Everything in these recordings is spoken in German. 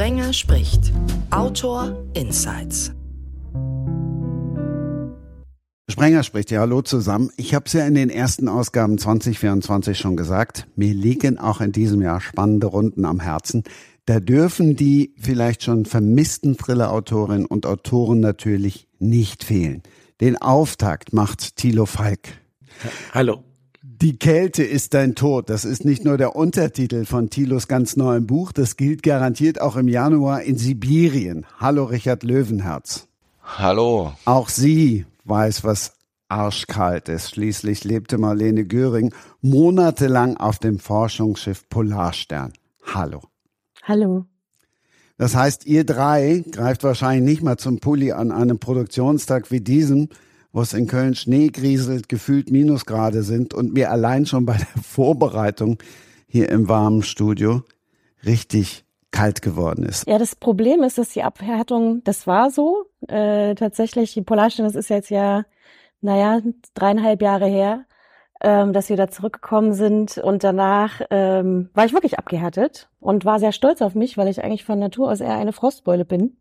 Sprenger spricht. Autor Insights. Sprenger spricht ja, hallo zusammen. Ich habe es ja in den ersten Ausgaben 2024 schon gesagt, mir liegen auch in diesem Jahr spannende Runden am Herzen. Da dürfen die vielleicht schon vermissten Thriller-Autorinnen und Autoren natürlich nicht fehlen. Den Auftakt macht Thilo Falk. Hallo. Die Kälte ist dein Tod. Das ist nicht nur der Untertitel von Thilos ganz neuem Buch, das gilt garantiert auch im Januar in Sibirien. Hallo Richard Löwenherz. Hallo. Auch sie weiß, was arschkalt ist. Schließlich lebte Marlene Göring monatelang auf dem Forschungsschiff Polarstern. Hallo. Hallo. Das heißt, ihr drei greift wahrscheinlich nicht mal zum Pulli an einem Produktionstag wie diesem, wo es in Köln Schnee grieselt, gefühlt Minusgrade sind und mir allein schon bei der Vorbereitung hier im warmen Studio richtig kalt geworden ist. Ja, das Problem ist, dass die Abhärtung, das war so. Äh, tatsächlich, die Polarstern, das ist jetzt ja, naja, dreieinhalb Jahre her, ähm, dass wir da zurückgekommen sind. Und danach ähm, war ich wirklich abgehärtet und war sehr stolz auf mich, weil ich eigentlich von Natur aus eher eine Frostbeule bin.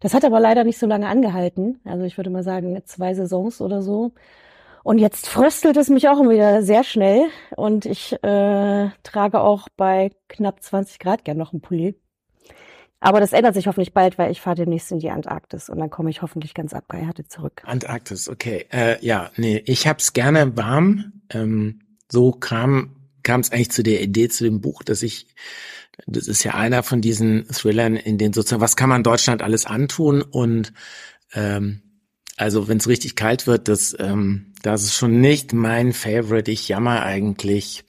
Das hat aber leider nicht so lange angehalten. Also ich würde mal sagen, zwei Saisons oder so. Und jetzt fröstelt es mich auch wieder sehr schnell. Und ich äh, trage auch bei knapp 20 Grad gern noch einen Pulli. Aber das ändert sich hoffentlich bald, weil ich fahre demnächst in die Antarktis und dann komme ich hoffentlich ganz abgehärtet zurück. Antarktis, okay. Äh, ja, nee, ich hab's gerne warm. Ähm, so kam kam es eigentlich zu der Idee zu dem Buch, dass ich das ist ja einer von diesen Thrillern, in denen sozusagen, was kann man Deutschland alles antun? Und ähm, also wenn es richtig kalt wird, das, ähm, das ist schon nicht mein Favorite. Ich jammer eigentlich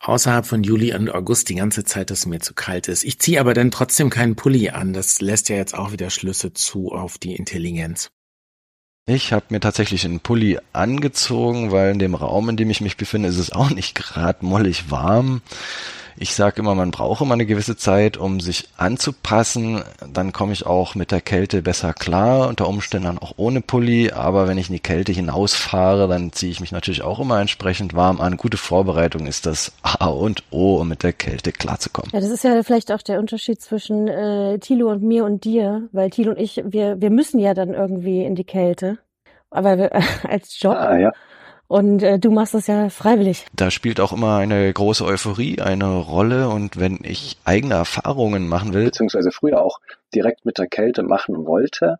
außerhalb von Juli und August die ganze Zeit, dass es mir zu kalt ist. Ich ziehe aber dann trotzdem keinen Pulli an. Das lässt ja jetzt auch wieder Schlüsse zu auf die Intelligenz. Ich habe mir tatsächlich einen Pulli angezogen, weil in dem Raum, in dem ich mich befinde, ist es auch nicht gerade mollig warm. Ich sage immer, man braucht immer eine gewisse Zeit, um sich anzupassen. Dann komme ich auch mit der Kälte besser klar, unter Umständen dann auch ohne Pulli. Aber wenn ich in die Kälte hinausfahre, dann ziehe ich mich natürlich auch immer entsprechend warm an. Gute Vorbereitung ist das A und O, um mit der Kälte klarzukommen. Ja, das ist ja vielleicht auch der Unterschied zwischen äh, Thilo und mir und dir, weil Thilo und ich, wir, wir müssen ja dann irgendwie in die Kälte. Aber wir, als Job. Ah, ja. Und äh, du machst das ja freiwillig. Da spielt auch immer eine große Euphorie eine Rolle und wenn ich eigene Erfahrungen machen will, beziehungsweise früher auch direkt mit der Kälte machen wollte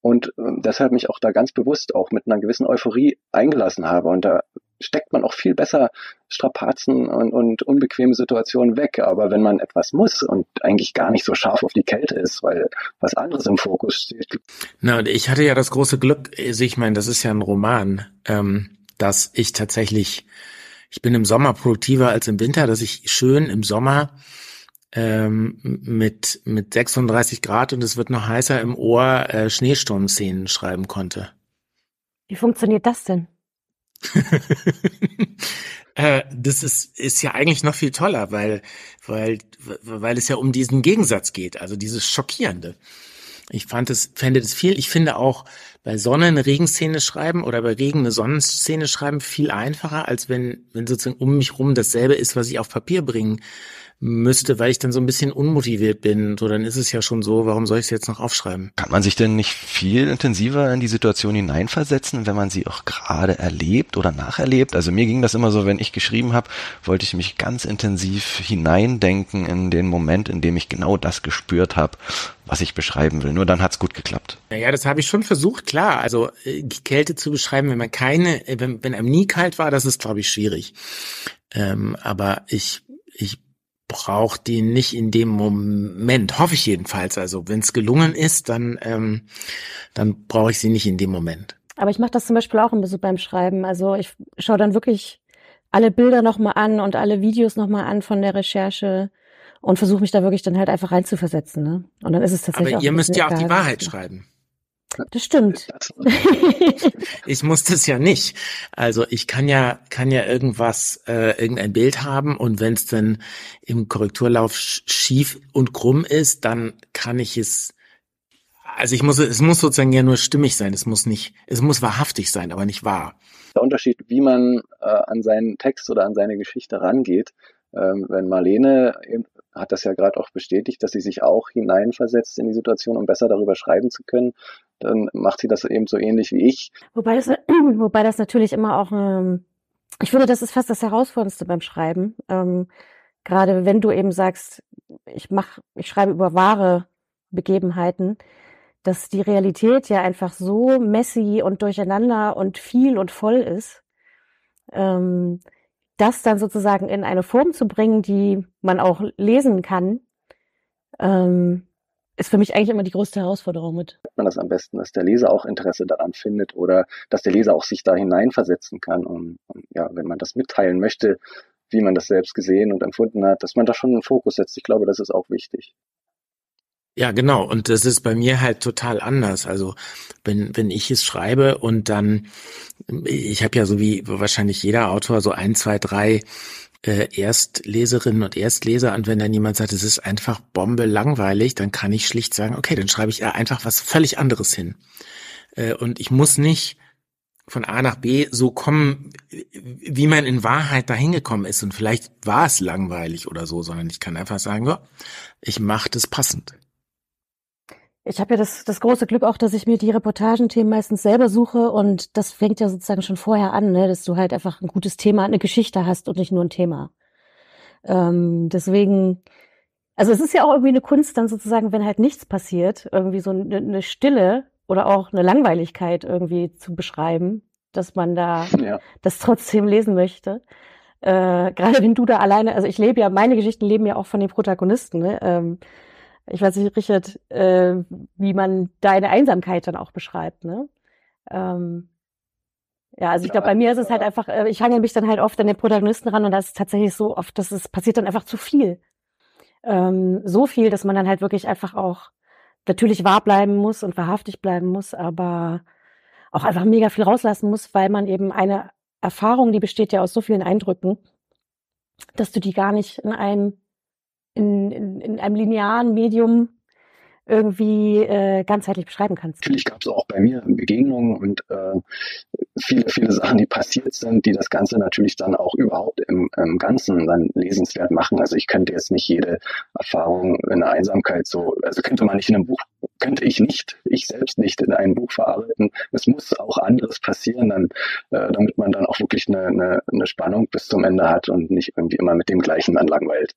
und äh, deshalb mich auch da ganz bewusst auch mit einer gewissen Euphorie eingelassen habe und da steckt man auch viel besser Strapazen und, und unbequeme Situationen weg. Aber wenn man etwas muss und eigentlich gar nicht so scharf auf die Kälte ist, weil was anderes im Fokus steht. Na, und ich hatte ja das große Glück, also ich meine, das ist ja ein Roman. Ähm dass ich tatsächlich, ich bin im Sommer produktiver als im Winter, dass ich schön im Sommer ähm, mit, mit 36 Grad und es wird noch heißer im Ohr äh, Schneesturmszenen schreiben konnte. Wie funktioniert das denn? äh, das ist, ist ja eigentlich noch viel toller, weil, weil, weil es ja um diesen Gegensatz geht, also dieses Schockierende. Ich fand es, fände das viel. Ich finde auch bei Sonne eine Regenszene schreiben oder bei Regen eine Sonnenszene schreiben viel einfacher, als wenn, wenn sozusagen um mich rum dasselbe ist, was ich auf Papier bringen müsste, weil ich dann so ein bisschen unmotiviert bin. So, dann ist es ja schon so, warum soll ich es jetzt noch aufschreiben? Kann man sich denn nicht viel intensiver in die Situation hineinversetzen, wenn man sie auch gerade erlebt oder nacherlebt? Also mir ging das immer so, wenn ich geschrieben habe, wollte ich mich ganz intensiv hineindenken in den Moment, in dem ich genau das gespürt habe, was ich beschreiben will. Nur dann hat's gut geklappt. Naja, das habe ich schon versucht, klar. Also äh, die Kälte zu beschreiben, wenn man keine, äh, wenn, wenn einem nie kalt war, das ist, glaube ich, schwierig. Ähm, aber ich, ich braucht die nicht in dem Moment, hoffe ich jedenfalls. Also wenn es gelungen ist, dann, ähm, dann brauche ich sie nicht in dem Moment. Aber ich mache das zum Beispiel auch ein bisschen beim Schreiben. Also ich schaue dann wirklich alle Bilder nochmal an und alle Videos nochmal an von der Recherche und versuche mich da wirklich dann halt einfach reinzuversetzen. Ne? Und dann ist es tatsächlich. Aber ihr müsst ja auch die Wahrheit schreiben. Das stimmt. ich muss das ja nicht. Also ich kann ja kann ja irgendwas äh, irgendein Bild haben und wenn es dann im Korrekturlauf schief und krumm ist, dann kann ich es also ich muss es muss sozusagen ja nur stimmig sein. Es muss nicht es muss wahrhaftig sein, aber nicht wahr. Der Unterschied, wie man äh, an seinen Text oder an seine Geschichte rangeht, ähm, wenn Marlene hat das ja gerade auch bestätigt, dass sie sich auch hineinversetzt in die Situation, um besser darüber schreiben zu können. Dann macht sie das eben so ähnlich wie ich. Wobei das, wobei das natürlich immer auch, ähm, ich finde, das ist fast das Herausforderndste beim Schreiben. Ähm, gerade wenn du eben sagst, ich mach, ich schreibe über wahre Begebenheiten, dass die Realität ja einfach so messy und durcheinander und viel und voll ist, ähm, das dann sozusagen in eine Form zu bringen, die man auch lesen kann, ähm, ist für mich eigentlich immer die größte Herausforderung mit. Man das am besten, dass der Leser auch Interesse daran findet oder dass der Leser auch sich da hineinversetzen kann. Und, und ja, wenn man das mitteilen möchte, wie man das selbst gesehen und empfunden hat, dass man da schon einen Fokus setzt. Ich glaube, das ist auch wichtig. Ja, genau. Und das ist bei mir halt total anders. Also wenn, wenn ich es schreibe und dann, ich habe ja so wie wahrscheinlich jeder Autor so ein, zwei, drei äh, Erstleserinnen und Erstleser und wenn dann jemand sagt, es ist einfach Bombe langweilig, dann kann ich schlicht sagen, okay, dann schreibe ich einfach was völlig anderes hin. Äh, und ich muss nicht von A nach B so kommen, wie man in Wahrheit dahin gekommen ist. Und vielleicht war es langweilig oder so, sondern ich kann einfach sagen, ja, ich mache das passend. Ich habe ja das, das große Glück auch, dass ich mir die Reportagenthemen meistens selber suche und das fängt ja sozusagen schon vorher an, ne, dass du halt einfach ein gutes Thema, eine Geschichte hast und nicht nur ein Thema. Ähm, deswegen, also es ist ja auch irgendwie eine Kunst dann sozusagen, wenn halt nichts passiert, irgendwie so eine, eine Stille oder auch eine Langweiligkeit irgendwie zu beschreiben, dass man da ja. das trotzdem lesen möchte. Äh, gerade wenn du da alleine, also ich lebe ja, meine Geschichten leben ja auch von den Protagonisten, ne? Ähm, ich weiß nicht, Richard, äh, wie man deine Einsamkeit dann auch beschreibt, ne? Ähm, ja, also ich glaube, bei mir ist es halt einfach, äh, ich hangel mich dann halt oft an den Protagonisten ran und das ist tatsächlich so oft, dass es passiert dann einfach zu viel. Ähm, so viel, dass man dann halt wirklich einfach auch natürlich wahr bleiben muss und wahrhaftig bleiben muss, aber auch einfach mega viel rauslassen muss, weil man eben eine Erfahrung, die besteht ja aus so vielen Eindrücken, dass du die gar nicht in einem in, in, in einem linearen Medium irgendwie äh, ganzheitlich beschreiben kannst. Natürlich gab es auch bei mir Begegnungen und äh, viele, viele Sachen, die passiert sind, die das Ganze natürlich dann auch überhaupt im, im Ganzen dann lesenswert machen. Also ich könnte jetzt nicht jede Erfahrung in der Einsamkeit so, also könnte man nicht in einem Buch, könnte ich nicht, ich selbst nicht in einem Buch verarbeiten. Es muss auch anderes passieren, dann, äh, damit man dann auch wirklich eine, eine, eine Spannung bis zum Ende hat und nicht irgendwie immer mit dem gleichen dann langweilt.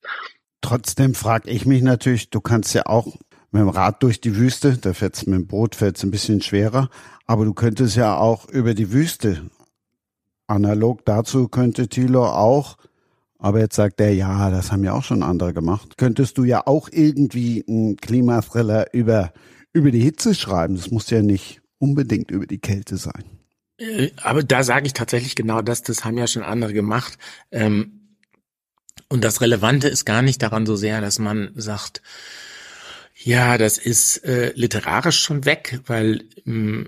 Trotzdem frage ich mich natürlich, du kannst ja auch mit dem Rad durch die Wüste, da fährt's mit dem Boot fährt's ein bisschen schwerer, aber du könntest ja auch über die Wüste. Analog dazu könnte Thilo auch, aber jetzt sagt er, ja, das haben ja auch schon andere gemacht. Könntest du ja auch irgendwie einen Klimathriller über, über die Hitze schreiben. Das muss ja nicht unbedingt über die Kälte sein. Äh, aber da sage ich tatsächlich genau das, das haben ja schon andere gemacht. Ähm und das Relevante ist gar nicht daran so sehr, dass man sagt, ja, das ist äh, literarisch schon weg, weil mh, mm,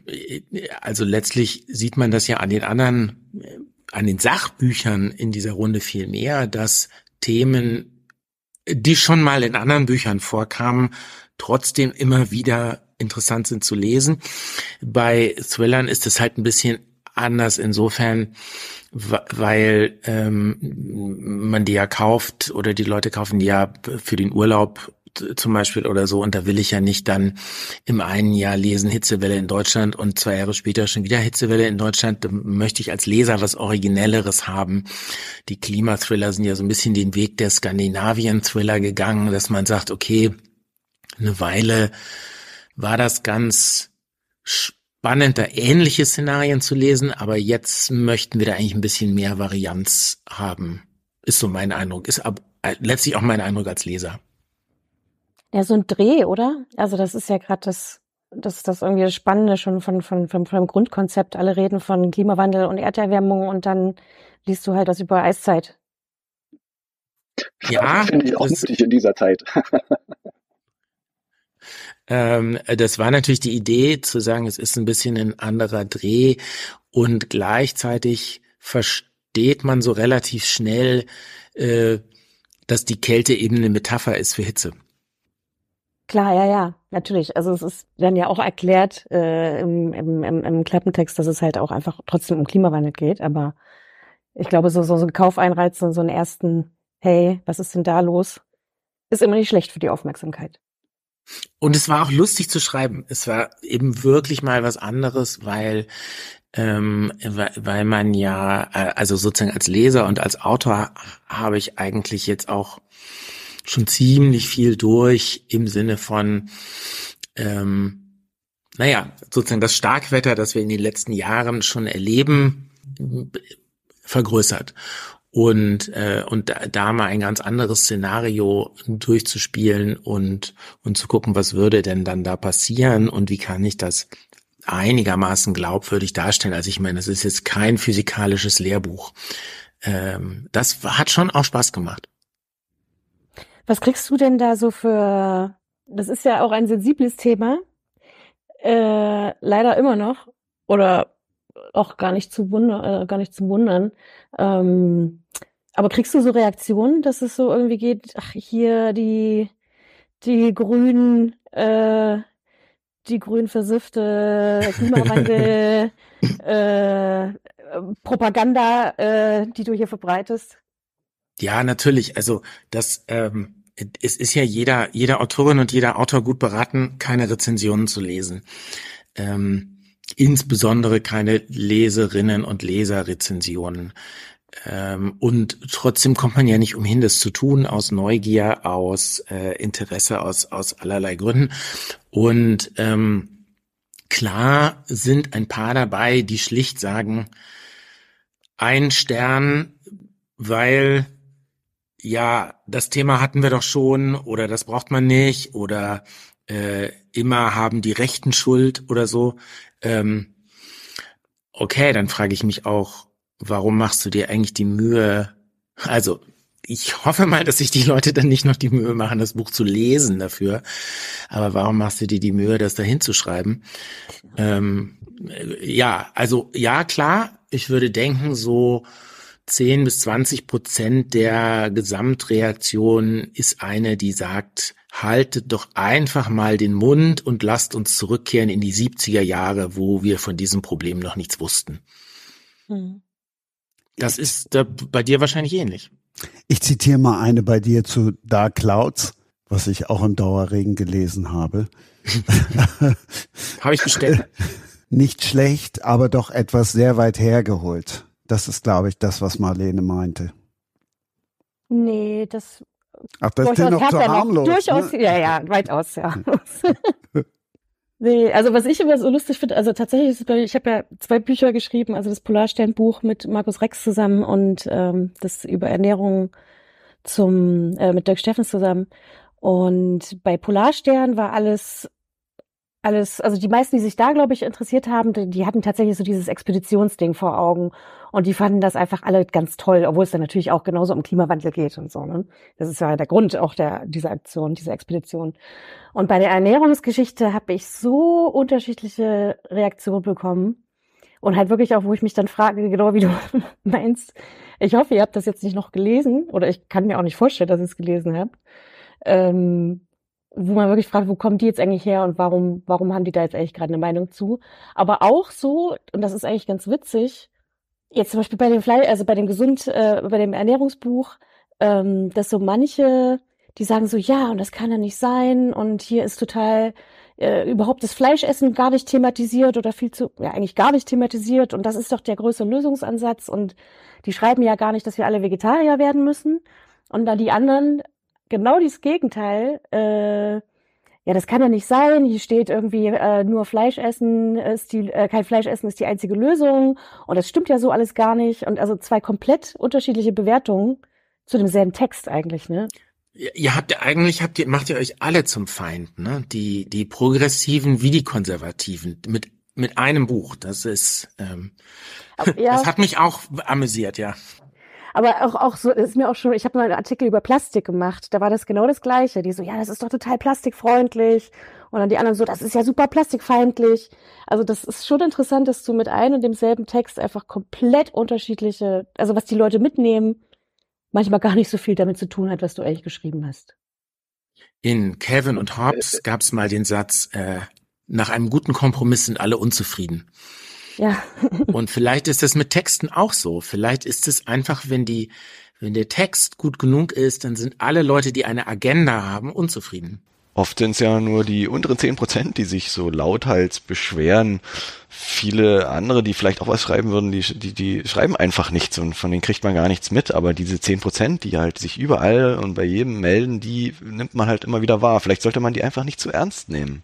also letztlich sieht man das ja an den anderen, äh, an den Sachbüchern in dieser Runde viel mehr, dass Themen, die schon mal in anderen Büchern vorkamen, trotzdem immer wieder interessant sind zu lesen. Bei Thrillern ist es halt ein bisschen anders insofern, weil ähm, man die ja kauft oder die Leute kaufen die ja für den Urlaub zum Beispiel oder so und da will ich ja nicht dann im einen Jahr lesen Hitzewelle in Deutschland und zwei Jahre später schon wieder Hitzewelle in Deutschland. Da möchte ich als Leser was Originelleres haben. Die Klimathriller sind ja so ein bisschen den Weg der Skandinavien-Thriller gegangen, dass man sagt, okay, eine Weile war das ganz spannend, da ähnliche Szenarien zu lesen, aber jetzt möchten wir da eigentlich ein bisschen mehr Varianz haben. Ist so mein Eindruck, ist ab, äh, letztlich auch mein Eindruck als Leser. Ja, so ein Dreh, oder? Also das ist ja gerade das, das, das irgendwie das Spannende schon von, von, von, von dem Grundkonzept. Alle reden von Klimawandel und Erderwärmung und dann liest du halt was über Eiszeit. Ja, finde ich auch nötig in dieser Zeit. Ähm, das war natürlich die Idee zu sagen, es ist ein bisschen ein anderer Dreh und gleichzeitig versteht man so relativ schnell, äh, dass die Kälte eben eine Metapher ist für Hitze. Klar, ja, ja, natürlich. Also es ist dann ja auch erklärt äh, im, im, im, im Klappentext, dass es halt auch einfach trotzdem um Klimawandel geht. Aber ich glaube, so, so, so ein Kaufeinreiz und so einen ersten, hey, was ist denn da los? ist immer nicht schlecht für die Aufmerksamkeit. Und es war auch lustig zu schreiben. Es war eben wirklich mal was anderes, weil ähm, weil man ja, äh, also sozusagen als Leser und als Autor habe ich eigentlich jetzt auch schon ziemlich viel durch im Sinne von, ähm, naja, sozusagen das Starkwetter, das wir in den letzten Jahren schon erleben, vergrößert. Und, äh, und da, da mal ein ganz anderes Szenario durchzuspielen und, und zu gucken, was würde denn dann da passieren und wie kann ich das einigermaßen glaubwürdig darstellen. Also ich meine, das ist jetzt kein physikalisches Lehrbuch. Ähm, das hat schon auch Spaß gemacht. Was kriegst du denn da so für, das ist ja auch ein sensibles Thema, äh, leider immer noch, oder auch gar nicht zu wundern, äh, gar nicht zu wundern. Ähm, aber kriegst du so Reaktionen, dass es so irgendwie geht, ach, hier die, die Grünen, äh, die grün versiffte Klimawandel äh, Propaganda, äh, die du hier verbreitest? Ja, natürlich. Also das ähm, es ist ja jeder jeder Autorin und jeder Autor gut beraten, keine Rezensionen zu lesen. Ähm, insbesondere keine Leserinnen und Leserrezensionen. Ähm, und trotzdem kommt man ja nicht umhin, das zu tun, aus Neugier, aus äh, Interesse, aus, aus allerlei Gründen. Und ähm, klar sind ein paar dabei, die schlicht sagen, ein Stern, weil ja, das Thema hatten wir doch schon oder das braucht man nicht oder äh, immer haben die Rechten Schuld oder so. Ähm, okay, dann frage ich mich auch, warum machst du dir eigentlich die Mühe? Also, ich hoffe mal, dass sich die Leute dann nicht noch die Mühe machen, das Buch zu lesen dafür. Aber warum machst du dir die Mühe, das da hinzuschreiben? Ähm, ja, also ja, klar, ich würde denken, so 10 bis 20 Prozent der Gesamtreaktion ist eine, die sagt, haltet doch einfach mal den Mund und lasst uns zurückkehren in die 70er Jahre, wo wir von diesem Problem noch nichts wussten. Hm. Das ist da bei dir wahrscheinlich ähnlich. Ich zitiere mal eine bei dir zu Dark Clouds, was ich auch im Dauerregen gelesen habe. habe ich bestellt. Nicht schlecht, aber doch etwas sehr weit hergeholt. Das ist, glaube ich, das, was Marlene meinte. Nee, das. Ach, das ist noch zu harmlos. Noch, durchaus, ne? ja, ja, weitaus, ja. Nee, also was ich immer so lustig finde, also tatsächlich ist es bei mir, ich habe ja zwei Bücher geschrieben, also das Polarsternbuch mit Markus Rex zusammen und ähm, das über Ernährung zum äh, mit Dirk Steffens zusammen. Und bei Polarstern war alles alles, also die meisten, die sich da, glaube ich, interessiert haben, die, die hatten tatsächlich so dieses Expeditionsding vor Augen und die fanden das einfach alle ganz toll, obwohl es dann natürlich auch genauso um Klimawandel geht und so. Ne? Das ist ja der Grund auch der dieser Aktion, dieser Expedition. Und bei der Ernährungsgeschichte habe ich so unterschiedliche Reaktionen bekommen und halt wirklich auch, wo ich mich dann frage, genau wie du meinst. Ich hoffe, ihr habt das jetzt nicht noch gelesen oder ich kann mir auch nicht vorstellen, dass ihr es gelesen habt. Ähm, wo man wirklich fragt, wo kommen die jetzt eigentlich her und warum, warum haben die da jetzt eigentlich gerade eine Meinung zu? Aber auch so, und das ist eigentlich ganz witzig, jetzt zum Beispiel bei dem Fleisch, also bei dem Gesund, äh, bei dem Ernährungsbuch, ähm, dass so manche, die sagen so, ja, und das kann ja nicht sein, und hier ist total äh, überhaupt das Fleischessen gar nicht thematisiert oder viel zu, ja, eigentlich gar nicht thematisiert, und das ist doch der größte Lösungsansatz, und die schreiben ja gar nicht, dass wir alle Vegetarier werden müssen. Und dann die anderen, genau dieses Gegenteil. Äh, ja, das kann ja nicht sein. Hier steht irgendwie äh, nur Fleisch essen ist die äh, kein Fleisch essen ist die einzige Lösung und das stimmt ja so alles gar nicht und also zwei komplett unterschiedliche Bewertungen zu demselben Text eigentlich, ne? Ihr habt eigentlich habt ihr macht ihr euch alle zum Feind, ne? Die die progressiven wie die konservativen mit mit einem Buch. Das ist ähm, ja. das hat mich auch amüsiert, ja. Aber auch, auch so, ist mir auch schon, ich habe mal einen Artikel über Plastik gemacht, da war das genau das Gleiche. Die so, ja, das ist doch total plastikfreundlich. Und dann die anderen so, das ist ja super plastikfeindlich. Also das ist schon interessant, dass du mit einem und demselben Text einfach komplett unterschiedliche, also was die Leute mitnehmen, manchmal gar nicht so viel damit zu tun hat, was du eigentlich geschrieben hast. In Kevin und Hobbes gab es mal den Satz, äh, nach einem guten Kompromiss sind alle unzufrieden. Ja. und vielleicht ist das mit Texten auch so. Vielleicht ist es einfach, wenn die, Wenn der Text gut genug ist, dann sind alle Leute, die eine Agenda haben, unzufrieden. Oft sind es ja nur die unteren zehn Prozent, die sich so lauthals beschweren. Viele andere, die vielleicht auch was schreiben würden, die, die, die schreiben einfach nichts und von denen kriegt man gar nichts mit. Aber diese zehn Prozent, die halt sich überall und bei jedem melden, die nimmt man halt immer wieder wahr. Vielleicht sollte man die einfach nicht zu ernst nehmen.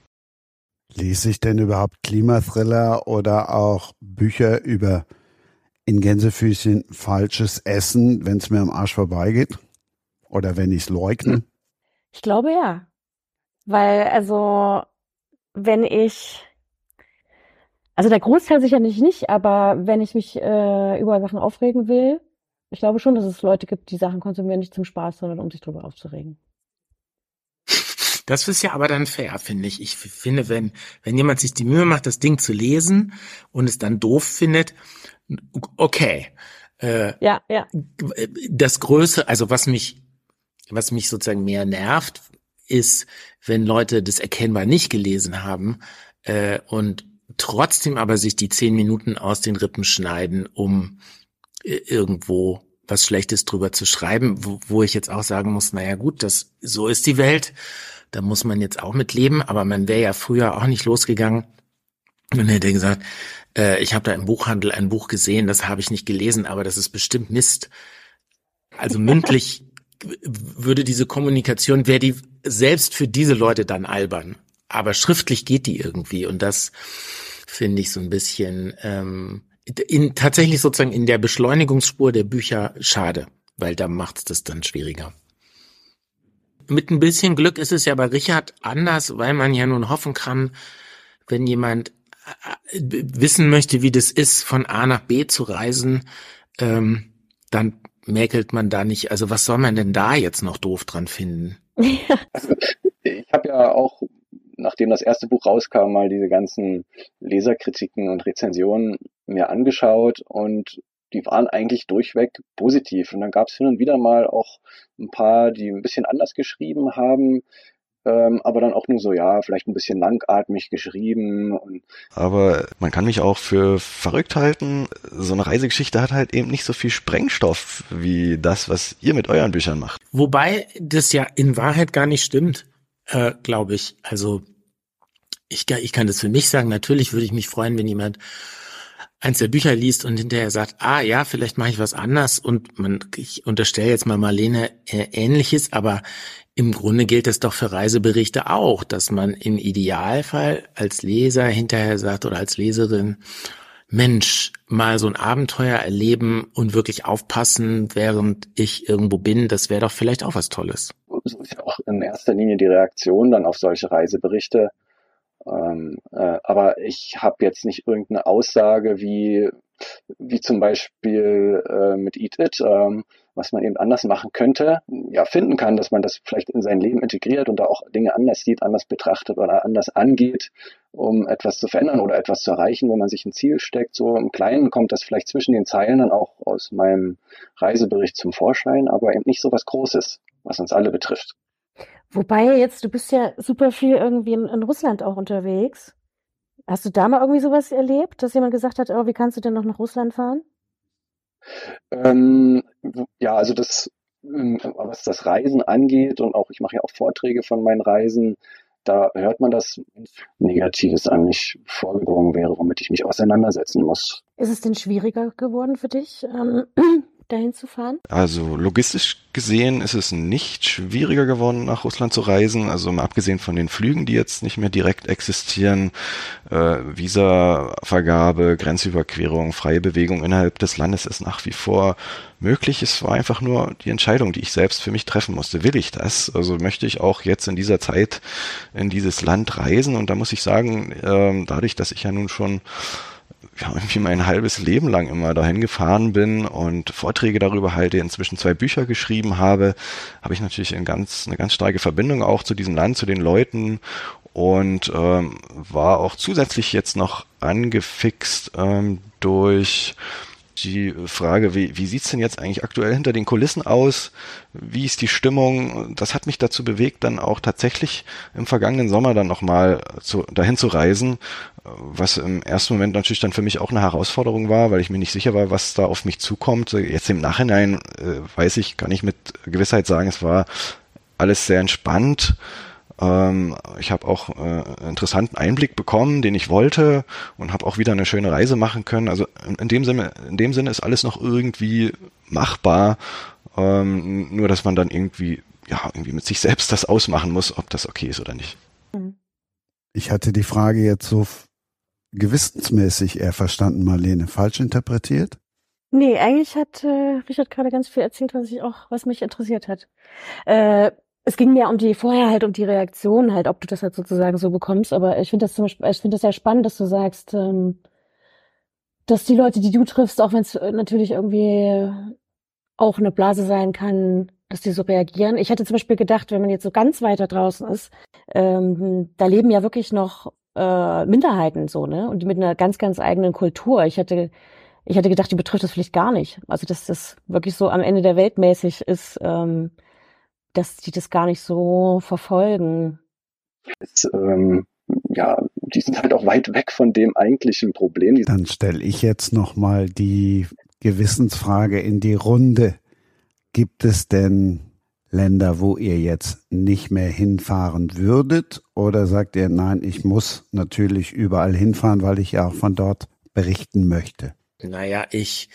Lese ich denn überhaupt Klimathriller oder auch Bücher über in Gänsefüßchen falsches Essen, wenn es mir am Arsch vorbeigeht? Oder wenn ich es leugne? Ich glaube ja. Weil, also, wenn ich, also der Großteil sicherlich nicht, aber wenn ich mich äh, über Sachen aufregen will, ich glaube schon, dass es Leute gibt, die Sachen konsumieren nicht zum Spaß, sondern um sich drüber aufzuregen. Das ist ja aber dann fair, finde ich. Ich finde, wenn, wenn jemand sich die Mühe macht, das Ding zu lesen und es dann doof findet, okay. Äh, ja, ja. Das Größe, also was mich, was mich sozusagen mehr nervt, ist, wenn Leute das erkennbar nicht gelesen haben äh, und trotzdem aber sich die zehn Minuten aus den Rippen schneiden, um äh, irgendwo was Schlechtes drüber zu schreiben, wo, wo ich jetzt auch sagen muss, naja gut, das so ist die Welt, da muss man jetzt auch mit leben, aber man wäre ja früher auch nicht losgegangen und hätte gesagt, äh, ich habe da im Buchhandel ein Buch gesehen, das habe ich nicht gelesen, aber das ist bestimmt Mist. Also mündlich würde diese Kommunikation, wäre die selbst für diese Leute dann albern. Aber schriftlich geht die irgendwie und das finde ich so ein bisschen ähm, in, tatsächlich sozusagen in der Beschleunigungsspur der Bücher schade, weil da macht es das dann schwieriger. Mit ein bisschen Glück ist es ja bei Richard anders, weil man ja nun hoffen kann, wenn jemand äh, wissen möchte, wie das ist, von A nach B zu reisen, ähm, dann mäkelt man da nicht. Also was soll man denn da jetzt noch doof dran finden? Also, ich habe ja auch, nachdem das erste Buch rauskam, mal diese ganzen Leserkritiken und Rezensionen mir angeschaut und die waren eigentlich durchweg positiv. Und dann gab es hin und wieder mal auch ein paar, die ein bisschen anders geschrieben haben, ähm, aber dann auch nur so, ja, vielleicht ein bisschen langatmig geschrieben. Und aber man kann mich auch für verrückt halten. So eine Reisegeschichte hat halt eben nicht so viel Sprengstoff wie das, was ihr mit euren Büchern macht. Wobei das ja in Wahrheit gar nicht stimmt, äh, glaube ich. Also ich, ich kann das für mich sagen. Natürlich würde ich mich freuen, wenn jemand eins der Bücher liest und hinterher sagt, ah ja, vielleicht mache ich was anders und man, ich unterstelle jetzt mal Marlene äh, ähnliches, aber im Grunde gilt es doch für Reiseberichte auch, dass man im Idealfall als Leser hinterher sagt oder als Leserin, Mensch, mal so ein Abenteuer erleben und wirklich aufpassen, während ich irgendwo bin, das wäre doch vielleicht auch was Tolles. Das ist ja auch in erster Linie die Reaktion dann auf solche Reiseberichte. Ähm, äh, aber ich habe jetzt nicht irgendeine Aussage wie, wie zum Beispiel äh, mit Eat It, ähm, was man eben anders machen könnte, ja, finden kann, dass man das vielleicht in sein Leben integriert und da auch Dinge anders sieht, anders betrachtet oder anders angeht, um etwas zu verändern oder etwas zu erreichen, wenn man sich ein Ziel steckt. So im Kleinen kommt das vielleicht zwischen den Zeilen dann auch aus meinem Reisebericht zum Vorschein, aber eben nicht so was Großes, was uns alle betrifft. Wobei jetzt, du bist ja super viel irgendwie in, in Russland auch unterwegs. Hast du da mal irgendwie sowas erlebt, dass jemand gesagt hat, oh, wie kannst du denn noch nach Russland fahren? Ähm, ja, also das, ähm, was das Reisen angeht und auch, ich mache ja auch Vorträge von meinen Reisen, da hört man, dass Negatives an mich vorgedrungen wäre, womit ich mich auseinandersetzen muss. Ist es denn schwieriger geworden für dich, ähm, dahin zu fahren? Also logistisch gesehen ist es nicht schwieriger geworden, nach Russland zu reisen. Also mal abgesehen von den Flügen, die jetzt nicht mehr direkt existieren, äh, Visavergabe, Grenzüberquerung, freie Bewegung innerhalb des Landes ist nach wie vor möglich. Es war einfach nur die Entscheidung, die ich selbst für mich treffen musste. Will ich das? Also möchte ich auch jetzt in dieser Zeit in dieses Land reisen? Und da muss ich sagen, äh, dadurch, dass ich ja nun schon ja, irgendwie mein halbes Leben lang immer dahin gefahren bin und Vorträge darüber halte, inzwischen zwei Bücher geschrieben habe, habe ich natürlich eine ganz, eine ganz starke Verbindung auch zu diesem Land, zu den Leuten und ähm, war auch zusätzlich jetzt noch angefixt ähm, durch die Frage, wie, wie sieht's denn jetzt eigentlich aktuell hinter den Kulissen aus? Wie ist die Stimmung? Das hat mich dazu bewegt, dann auch tatsächlich im vergangenen Sommer dann nochmal zu, dahin zu reisen, was im ersten Moment natürlich dann für mich auch eine Herausforderung war, weil ich mir nicht sicher war, was da auf mich zukommt. Jetzt im Nachhinein äh, weiß ich, kann ich mit Gewissheit sagen, es war alles sehr entspannt ähm, ich habe auch äh, einen interessanten Einblick bekommen, den ich wollte und habe auch wieder eine schöne Reise machen können. Also in, in, dem Sinne, in dem Sinne ist alles noch irgendwie machbar. Ähm, nur dass man dann irgendwie ja irgendwie mit sich selbst das ausmachen muss, ob das okay ist oder nicht. Ich hatte die Frage jetzt so gewissensmäßig eher verstanden, Marlene. Falsch interpretiert? Nee, eigentlich hat äh, Richard gerade ganz viel erzählt, was ich auch, was mich interessiert hat. Äh, es ging mir um die vorher halt um die Reaktion halt, ob du das halt sozusagen so bekommst. Aber ich finde das zum Beispiel, ich finde das sehr spannend, dass du sagst, ähm, dass die Leute, die du triffst, auch wenn es natürlich irgendwie auch eine Blase sein kann, dass die so reagieren. Ich hätte zum Beispiel gedacht, wenn man jetzt so ganz weiter draußen ist, ähm, da leben ja wirklich noch äh, Minderheiten so, ne? Und mit einer ganz, ganz eigenen Kultur. Ich hätte, ich hätte gedacht, die betrifft das vielleicht gar nicht. Also dass das wirklich so am Ende der Welt mäßig ist. Ähm, dass die das gar nicht so verfolgen. Es, ähm, ja, die sind halt auch weit weg von dem eigentlichen Problem. Dann stelle ich jetzt noch mal die Gewissensfrage in die Runde. Gibt es denn Länder, wo ihr jetzt nicht mehr hinfahren würdet? Oder sagt ihr, nein, ich muss natürlich überall hinfahren, weil ich ja auch von dort berichten möchte? Naja, ich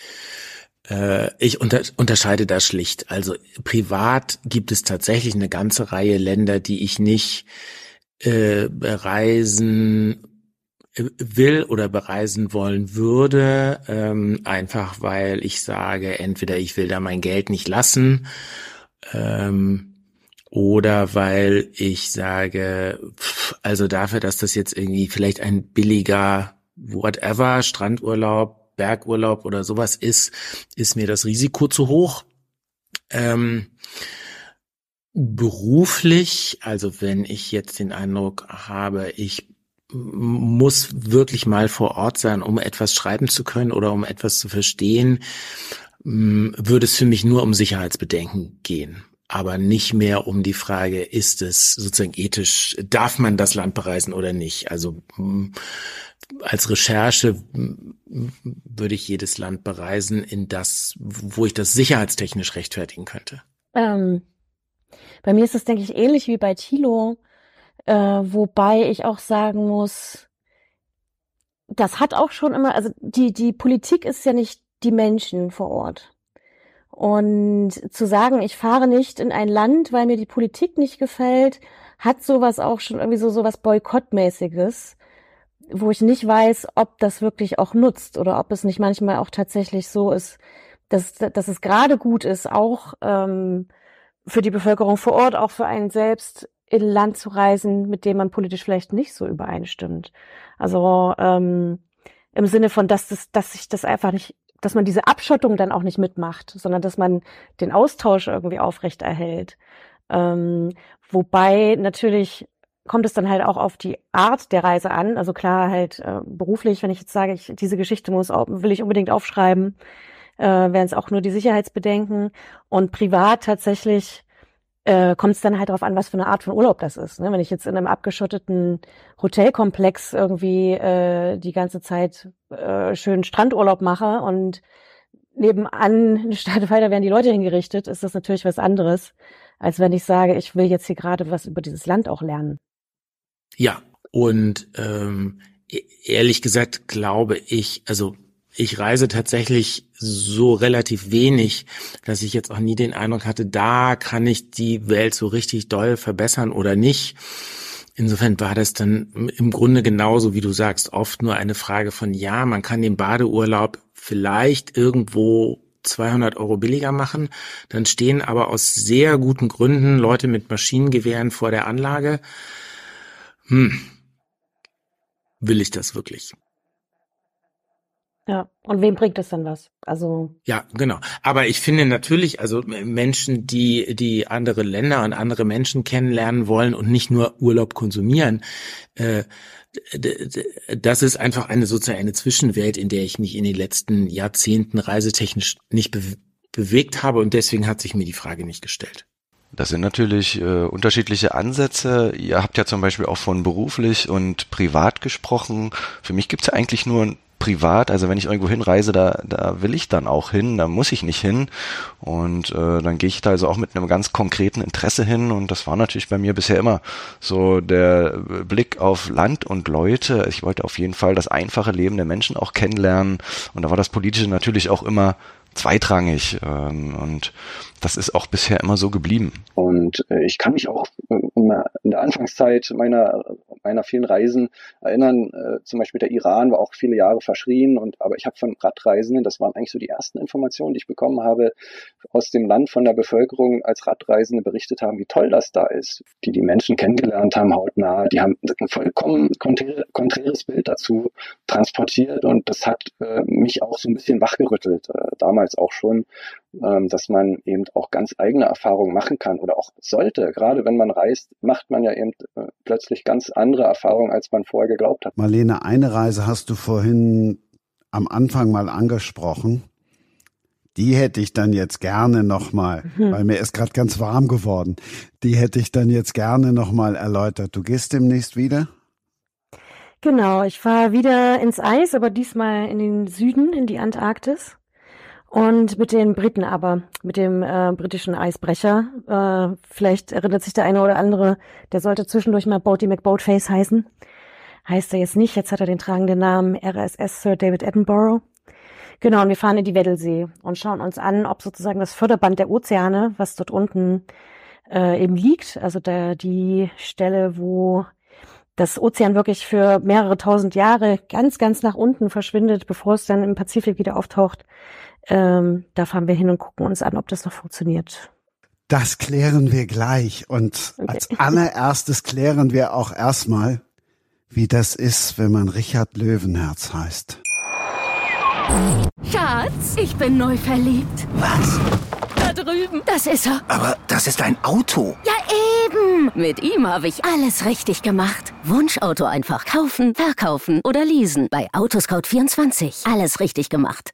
ich unter, unterscheide da schlicht. Also privat gibt es tatsächlich eine ganze Reihe Länder, die ich nicht äh, bereisen äh, will oder bereisen wollen würde, ähm, einfach weil ich sage, entweder ich will da mein Geld nicht lassen ähm, oder weil ich sage, pff, also dafür, dass das jetzt irgendwie vielleicht ein billiger whatever Strandurlaub Bergurlaub oder sowas ist, ist mir das Risiko zu hoch. Ähm, beruflich, also wenn ich jetzt den Eindruck habe, ich muss wirklich mal vor Ort sein, um etwas schreiben zu können oder um etwas zu verstehen, würde es für mich nur um Sicherheitsbedenken gehen aber nicht mehr um die Frage, ist es sozusagen ethisch, darf man das Land bereisen oder nicht? Also als Recherche würde ich jedes Land bereisen, in das, wo ich das sicherheitstechnisch rechtfertigen könnte. Ähm, bei mir ist es, denke ich, ähnlich wie bei Thilo, äh, wobei ich auch sagen muss, das hat auch schon immer, also die, die Politik ist ja nicht die Menschen vor Ort. Und zu sagen, ich fahre nicht in ein Land, weil mir die Politik nicht gefällt, hat sowas auch schon irgendwie so sowas Boykottmäßiges wo ich nicht weiß, ob das wirklich auch nutzt oder ob es nicht manchmal auch tatsächlich so ist, dass, dass es gerade gut ist, auch ähm, für die Bevölkerung vor Ort, auch für einen selbst in ein Land zu reisen, mit dem man politisch vielleicht nicht so übereinstimmt. Also ähm, im Sinne von, dass das, dass sich das einfach nicht, dass man diese Abschottung dann auch nicht mitmacht, sondern dass man den Austausch irgendwie aufrecht erhält. Ähm, wobei natürlich kommt es dann halt auch auf die Art der Reise an. Also klar, halt äh, beruflich, wenn ich jetzt sage, ich, diese Geschichte muss, will ich unbedingt aufschreiben, äh, wären es auch nur die Sicherheitsbedenken. Und privat tatsächlich äh, kommt es dann halt darauf an, was für eine Art von Urlaub das ist. Ne? Wenn ich jetzt in einem abgeschotteten Hotelkomplex irgendwie äh, die ganze Zeit äh, schön Strandurlaub mache und nebenan eine Stadt werden die Leute hingerichtet, ist das natürlich was anderes, als wenn ich sage, ich will jetzt hier gerade was über dieses Land auch lernen. Ja, und ähm, e-, ehrlich gesagt glaube ich, also ich reise tatsächlich so relativ wenig, dass ich jetzt auch nie den Eindruck hatte, da kann ich die Welt so richtig doll verbessern oder nicht. Insofern war das dann im Grunde genauso, wie du sagst, oft nur eine Frage von, ja, man kann den Badeurlaub vielleicht irgendwo 200 Euro billiger machen. Dann stehen aber aus sehr guten Gründen Leute mit Maschinengewehren vor der Anlage hm, will ich das wirklich? Ja, und wem bringt das dann was? Also ja, genau. Aber ich finde natürlich, also Menschen, die die andere Länder und andere Menschen kennenlernen wollen und nicht nur Urlaub konsumieren, äh, das ist einfach eine sozusagen eine Zwischenwelt, in der ich mich in den letzten Jahrzehnten reisetechnisch nicht be bewegt habe und deswegen hat sich mir die Frage nicht gestellt. Das sind natürlich äh, unterschiedliche Ansätze. Ihr habt ja zum Beispiel auch von beruflich und privat gesprochen. Für mich gibt es ja eigentlich nur privat, also wenn ich irgendwo hinreise, da, da will ich dann auch hin, da muss ich nicht hin. Und äh, dann gehe ich da also auch mit einem ganz konkreten Interesse hin. Und das war natürlich bei mir bisher immer so der Blick auf Land und Leute. Ich wollte auf jeden Fall das einfache Leben der Menschen auch kennenlernen. Und da war das Politische natürlich auch immer zweitrangig. Ähm, und das ist auch bisher immer so geblieben. Und äh, ich kann mich auch äh, in der Anfangszeit meiner, meiner vielen Reisen erinnern, äh, zum Beispiel der Iran war auch viele Jahre verschrien, und aber ich habe von Radreisenden, das waren eigentlich so die ersten Informationen, die ich bekommen habe, aus dem Land von der Bevölkerung als Radreisende berichtet haben, wie toll das da ist, die die Menschen kennengelernt haben, hautnah, die haben ein vollkommen konträres Bild dazu transportiert und das hat äh, mich auch so ein bisschen wachgerüttelt, äh, damals auch schon, ähm, dass man eben auch ganz eigene Erfahrungen machen kann oder auch sollte. Gerade wenn man reist, macht man ja eben äh, plötzlich ganz andere Erfahrungen, als man vorher geglaubt hat. Marlene, eine Reise hast du vorhin am Anfang mal angesprochen. Die hätte ich dann jetzt gerne nochmal, mhm. weil mir ist gerade ganz warm geworden. Die hätte ich dann jetzt gerne nochmal erläutert. Du gehst demnächst wieder? Genau, ich fahre wieder ins Eis, aber diesmal in den Süden, in die Antarktis. Und mit den Briten aber, mit dem äh, britischen Eisbrecher. Äh, vielleicht erinnert sich der eine oder andere, der sollte zwischendurch mal Boaty McBoatface heißen. Heißt er jetzt nicht, jetzt hat er den tragenden Namen RSS Sir David Attenborough. Genau, und wir fahren in die Weddelsee und schauen uns an, ob sozusagen das Förderband der Ozeane, was dort unten äh, eben liegt, also der, die Stelle, wo das Ozean wirklich für mehrere tausend Jahre ganz, ganz nach unten verschwindet, bevor es dann im Pazifik wieder auftaucht, ähm, da fahren wir hin und gucken uns an, ob das noch funktioniert. Das klären wir gleich. Und okay. als allererstes klären wir auch erstmal, wie das ist, wenn man Richard Löwenherz heißt. Schatz, ich bin neu verliebt. Was? Da drüben. Das ist er. Aber das ist ein Auto. Ja, eben. Mit ihm habe ich alles richtig gemacht. Wunschauto einfach kaufen, verkaufen oder leasen. Bei Autoscout24. Alles richtig gemacht.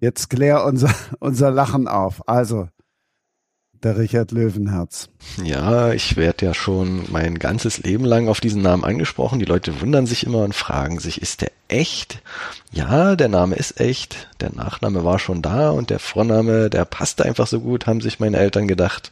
Jetzt klär unser, unser Lachen auf. Also, der Richard Löwenherz. Ja, ich werde ja schon mein ganzes Leben lang auf diesen Namen angesprochen. Die Leute wundern sich immer und fragen sich, ist der echt? Ja, der Name ist echt. Der Nachname war schon da und der Vorname, der passte einfach so gut, haben sich meine Eltern gedacht.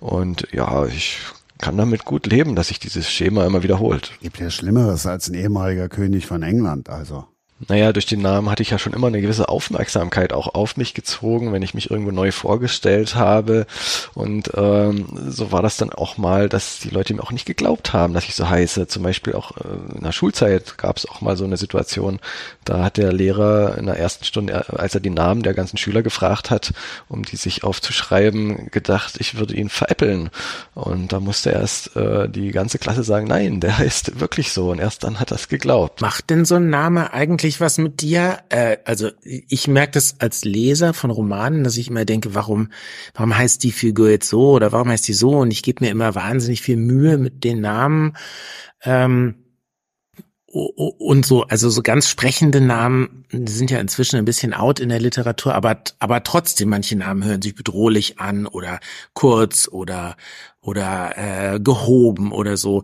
Und ja, ich kann damit gut leben, dass sich dieses Schema immer wiederholt. Gibt ja Schlimmeres als ein ehemaliger König von England, also. Naja, durch den Namen hatte ich ja schon immer eine gewisse Aufmerksamkeit auch auf mich gezogen, wenn ich mich irgendwo neu vorgestellt habe. Und ähm, so war das dann auch mal, dass die Leute mir auch nicht geglaubt haben, dass ich so heiße. Zum Beispiel auch äh, in der Schulzeit gab es auch mal so eine Situation, da hat der Lehrer in der ersten Stunde, äh, als er die Namen der ganzen Schüler gefragt hat, um die sich aufzuschreiben, gedacht, ich würde ihn veräppeln. Und da musste erst äh, die ganze Klasse sagen, nein, der heißt wirklich so. Und erst dann hat er es geglaubt. Macht denn so ein Name eigentlich wirklich was mit dir? Äh, also ich merke das als Leser von Romanen, dass ich immer denke, warum, warum heißt die Figur jetzt so oder warum heißt die so? Und ich gebe mir immer wahnsinnig viel Mühe mit den Namen. Ähm, und so, also so ganz sprechende Namen sind ja inzwischen ein bisschen out in der Literatur, aber, aber trotzdem, manche Namen hören sich bedrohlich an oder kurz oder, oder äh, gehoben oder so.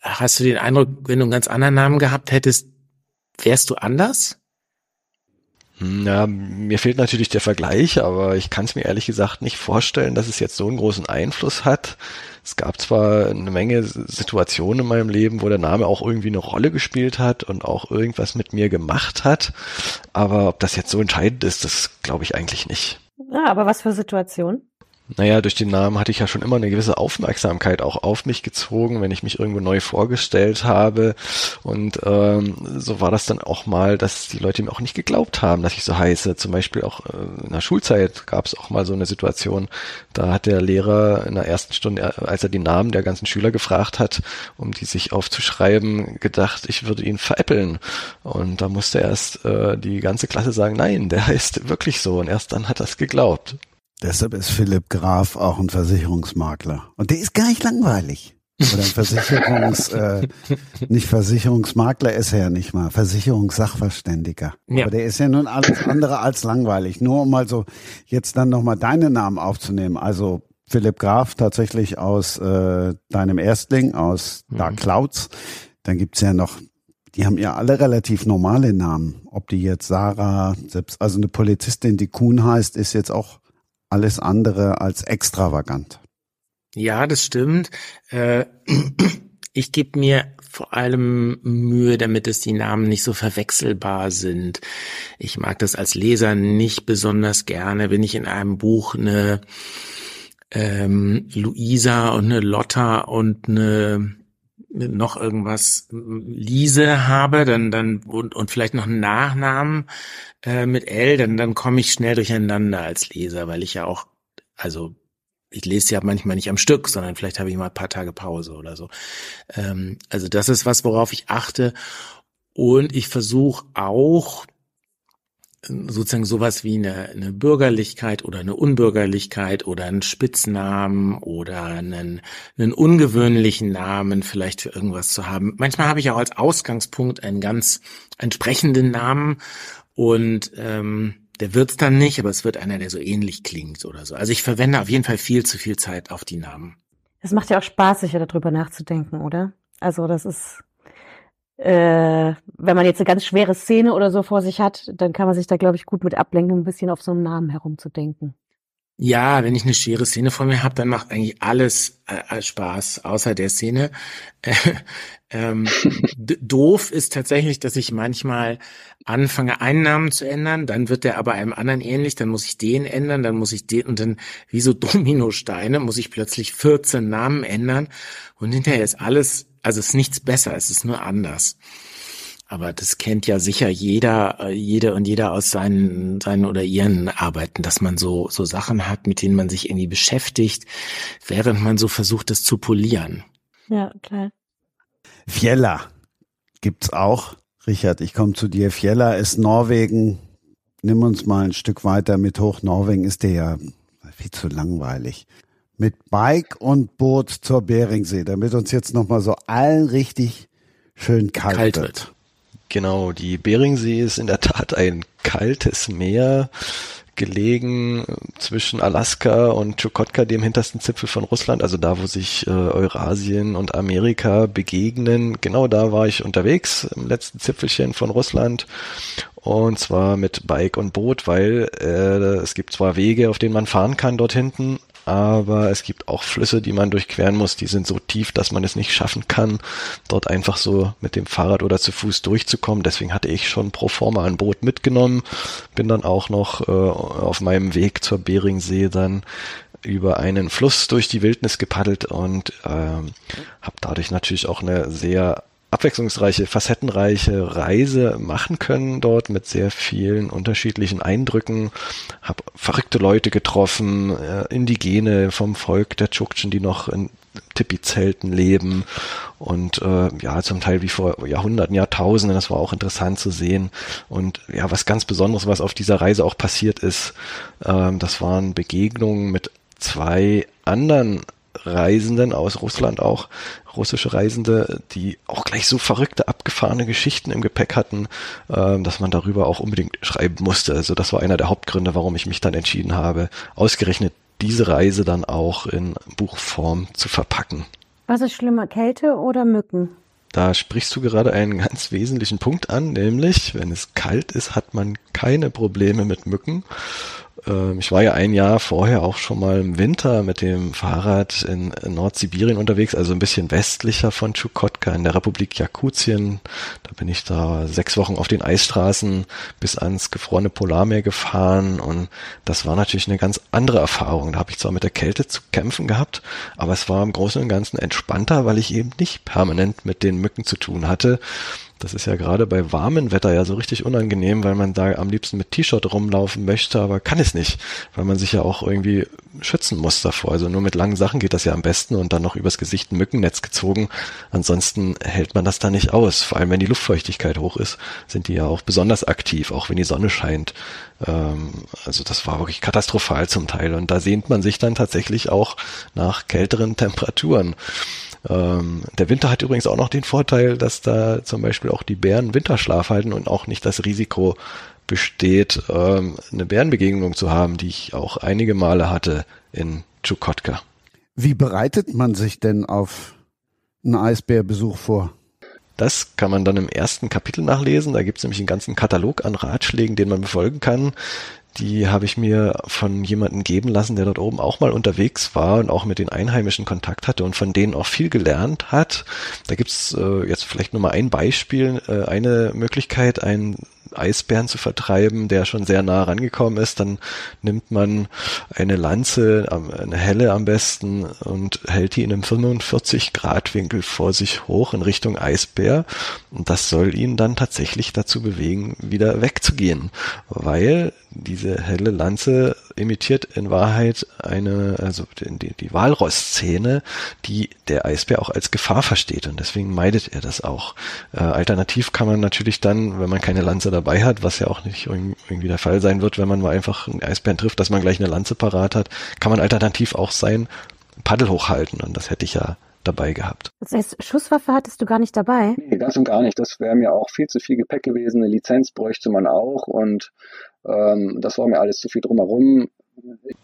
Hast du den Eindruck, wenn du einen ganz anderen Namen gehabt hättest, Wärst du anders? Hm, ja, mir fehlt natürlich der Vergleich, aber ich kann es mir ehrlich gesagt nicht vorstellen, dass es jetzt so einen großen Einfluss hat. Es gab zwar eine Menge Situationen in meinem Leben, wo der Name auch irgendwie eine Rolle gespielt hat und auch irgendwas mit mir gemacht hat, aber ob das jetzt so entscheidend ist, das glaube ich eigentlich nicht. Ja, aber was für Situationen? Naja, durch den Namen hatte ich ja schon immer eine gewisse Aufmerksamkeit auch auf mich gezogen, wenn ich mich irgendwo neu vorgestellt habe. Und ähm, so war das dann auch mal, dass die Leute mir auch nicht geglaubt haben, dass ich so heiße. Zum Beispiel auch äh, in der Schulzeit gab es auch mal so eine Situation, da hat der Lehrer in der ersten Stunde, als er die Namen der ganzen Schüler gefragt hat, um die sich aufzuschreiben, gedacht, ich würde ihn veräppeln. Und da musste erst äh, die ganze Klasse sagen, nein, der heißt wirklich so. Und erst dann hat es geglaubt. Deshalb ist Philipp Graf auch ein Versicherungsmakler. Und der ist gar nicht langweilig. Oder ein Versicherungs, äh, nicht Versicherungsmakler ist er ja nicht mal, Versicherungssachverständiger. Ja. Aber der ist ja nun alles andere als langweilig. Nur um mal so jetzt dann nochmal deine Namen aufzunehmen. Also Philipp Graf tatsächlich aus äh, deinem Erstling, aus mhm. Dark Clouds. Dann gibt's ja noch, die haben ja alle relativ normale Namen. Ob die jetzt Sarah, selbst, also eine Polizistin, die Kuhn heißt, ist jetzt auch alles andere als extravagant. Ja, das stimmt. Äh, ich gebe mir vor allem Mühe, damit es die Namen nicht so verwechselbar sind. Ich mag das als Leser nicht besonders gerne, wenn ich in einem Buch eine ähm, Luisa und eine Lotta und eine noch irgendwas Lise habe, dann dann und, und vielleicht noch einen Nachnamen äh, mit L, dann dann komme ich schnell durcheinander als Leser, weil ich ja auch also ich lese ja manchmal nicht am Stück, sondern vielleicht habe ich mal ein paar Tage Pause oder so. Ähm, also das ist was, worauf ich achte. Und ich versuche auch sozusagen sowas wie eine, eine Bürgerlichkeit oder eine Unbürgerlichkeit oder einen Spitznamen oder einen, einen ungewöhnlichen Namen vielleicht für irgendwas zu haben. Manchmal habe ich auch als Ausgangspunkt einen ganz entsprechenden Namen und ähm, der wird's dann nicht, aber es wird einer, der so ähnlich klingt oder so. Also ich verwende auf jeden Fall viel zu viel Zeit auf die Namen. Es macht ja auch Spaß, sicher darüber nachzudenken, oder? Also das ist äh, wenn man jetzt eine ganz schwere Szene oder so vor sich hat, dann kann man sich da, glaube ich, gut mit ablenken, ein bisschen auf so einen Namen herumzudenken. Ja, wenn ich eine schwere Szene vor mir habe, dann macht eigentlich alles äh, Spaß, außer der Szene. ähm, doof ist tatsächlich, dass ich manchmal anfange, einen Namen zu ändern, dann wird der aber einem anderen ähnlich, dann muss ich den ändern, dann muss ich den und dann wie so Dominosteine muss ich plötzlich 14 Namen ändern und hinterher ist alles, also ist nichts besser, es ist nur anders. Aber das kennt ja sicher jeder, äh, jede und jeder aus seinen, seinen oder ihren Arbeiten, dass man so, so Sachen hat, mit denen man sich irgendwie beschäftigt, während man so versucht, das zu polieren. Ja, klar. Fjella gibt's auch. Richard, ich komme zu dir. Fjella ist Norwegen. Nimm uns mal ein Stück weiter mit hoch. Norwegen ist dir ja viel zu langweilig. Mit Bike und Boot zur Beringsee, damit uns jetzt nochmal so allen richtig schön kalt, kalt wird. wird. Genau, die Beringsee ist in der Tat ein kaltes Meer, gelegen zwischen Alaska und Chukotka, dem hintersten Zipfel von Russland, also da, wo sich äh, Eurasien und Amerika begegnen. Genau da war ich unterwegs, im letzten Zipfelchen von Russland. Und zwar mit Bike und Boot, weil äh, es gibt zwar Wege, auf denen man fahren kann dort hinten, aber es gibt auch Flüsse, die man durchqueren muss, die sind so tief, dass man es nicht schaffen kann, dort einfach so mit dem Fahrrad oder zu Fuß durchzukommen. Deswegen hatte ich schon pro forma ein Boot mitgenommen, bin dann auch noch äh, auf meinem Weg zur Beringsee dann über einen Fluss durch die Wildnis gepaddelt und ähm, habe dadurch natürlich auch eine sehr abwechslungsreiche, facettenreiche Reise machen können dort mit sehr vielen unterschiedlichen Eindrücken. Habe verrückte Leute getroffen, äh, Indigene vom Volk der Tschuktschen, die noch in Tipi-Zelten leben und äh, ja, zum Teil wie vor Jahrhunderten, Jahrtausenden, das war auch interessant zu sehen. Und ja, was ganz Besonderes, was auf dieser Reise auch passiert ist, ähm, das waren Begegnungen mit zwei anderen Reisenden aus Russland auch, russische Reisende, die auch gleich so verrückte, abgefahrene Geschichten im Gepäck hatten, äh, dass man darüber auch unbedingt schreiben musste. Also das war einer der Hauptgründe, warum ich mich dann entschieden habe, ausgerechnet diese Reise dann auch in Buchform zu verpacken. Was ist schlimmer, Kälte oder Mücken? Da sprichst du gerade einen ganz wesentlichen Punkt an, nämlich, wenn es kalt ist, hat man keine Probleme mit Mücken. Ähm, ich war ja ein Jahr vorher auch schon mal im Winter mit dem Fahrrad in Nordsibirien unterwegs, also ein bisschen westlicher von Tschukotka in der Republik Jakutien. Da bin ich da sechs Wochen auf den Eisstraßen bis ans gefrorene Polarmeer gefahren und das war natürlich eine ganz andere Erfahrung. Da habe ich zwar mit der Kälte zu kämpfen gehabt, aber es war im Großen und Ganzen entspannter, weil ich eben nicht permanent mit den Mücken zu tun hatte. Das ist ja gerade bei warmem Wetter ja so richtig unangenehm, weil man da am liebsten mit T-Shirt rumlaufen möchte, aber kann es nicht, weil man sich ja auch irgendwie schützen muss davor. Also nur mit langen Sachen geht das ja am besten und dann noch übers Gesicht ein Mückennetz gezogen. Ansonsten hält man das da nicht aus. Vor allem wenn die Luftfeuchtigkeit hoch ist, sind die ja auch besonders aktiv, auch wenn die Sonne scheint. Ähm, also das war wirklich katastrophal zum Teil und da sehnt man sich dann tatsächlich auch nach kälteren Temperaturen. Ähm, der Winter hat übrigens auch noch den Vorteil, dass da zum Beispiel auch die Bären Winterschlaf halten und auch nicht das Risiko besteht, ähm, eine Bärenbegegnung zu haben, die ich auch einige Male hatte in Chukotka. Wie bereitet man sich denn auf einen Eisbärbesuch vor? Das kann man dann im ersten Kapitel nachlesen. Da gibt es nämlich einen ganzen Katalog an Ratschlägen, den man befolgen kann. Die habe ich mir von jemandem geben lassen, der dort oben auch mal unterwegs war und auch mit den Einheimischen Kontakt hatte und von denen auch viel gelernt hat. Da gibt's äh, jetzt vielleicht nur mal ein Beispiel, äh, eine Möglichkeit, ein Eisbären zu vertreiben, der schon sehr nah rangekommen ist, dann nimmt man eine Lanze, eine helle am besten und hält die in einem 45 Grad Winkel vor sich hoch in Richtung Eisbär und das soll ihn dann tatsächlich dazu bewegen, wieder wegzugehen, weil diese helle Lanze imitiert in Wahrheit eine, also die, die Walross-Szene, die der Eisbär auch als Gefahr versteht und deswegen meidet er das auch. Äh, alternativ kann man natürlich dann, wenn man keine Lanze dabei hat, was ja auch nicht irgendwie der Fall sein wird, wenn man mal einfach einen Eisbären trifft, dass man gleich eine Lanze parat hat, kann man alternativ auch sein Paddel hochhalten und das hätte ich ja dabei gehabt. Das heißt, Schusswaffe hattest du gar nicht dabei? Nee, ganz und gar nicht. Das wäre mir auch viel zu viel Gepäck gewesen. Eine Lizenz bräuchte man auch und ähm, das war mir alles zu viel drumherum.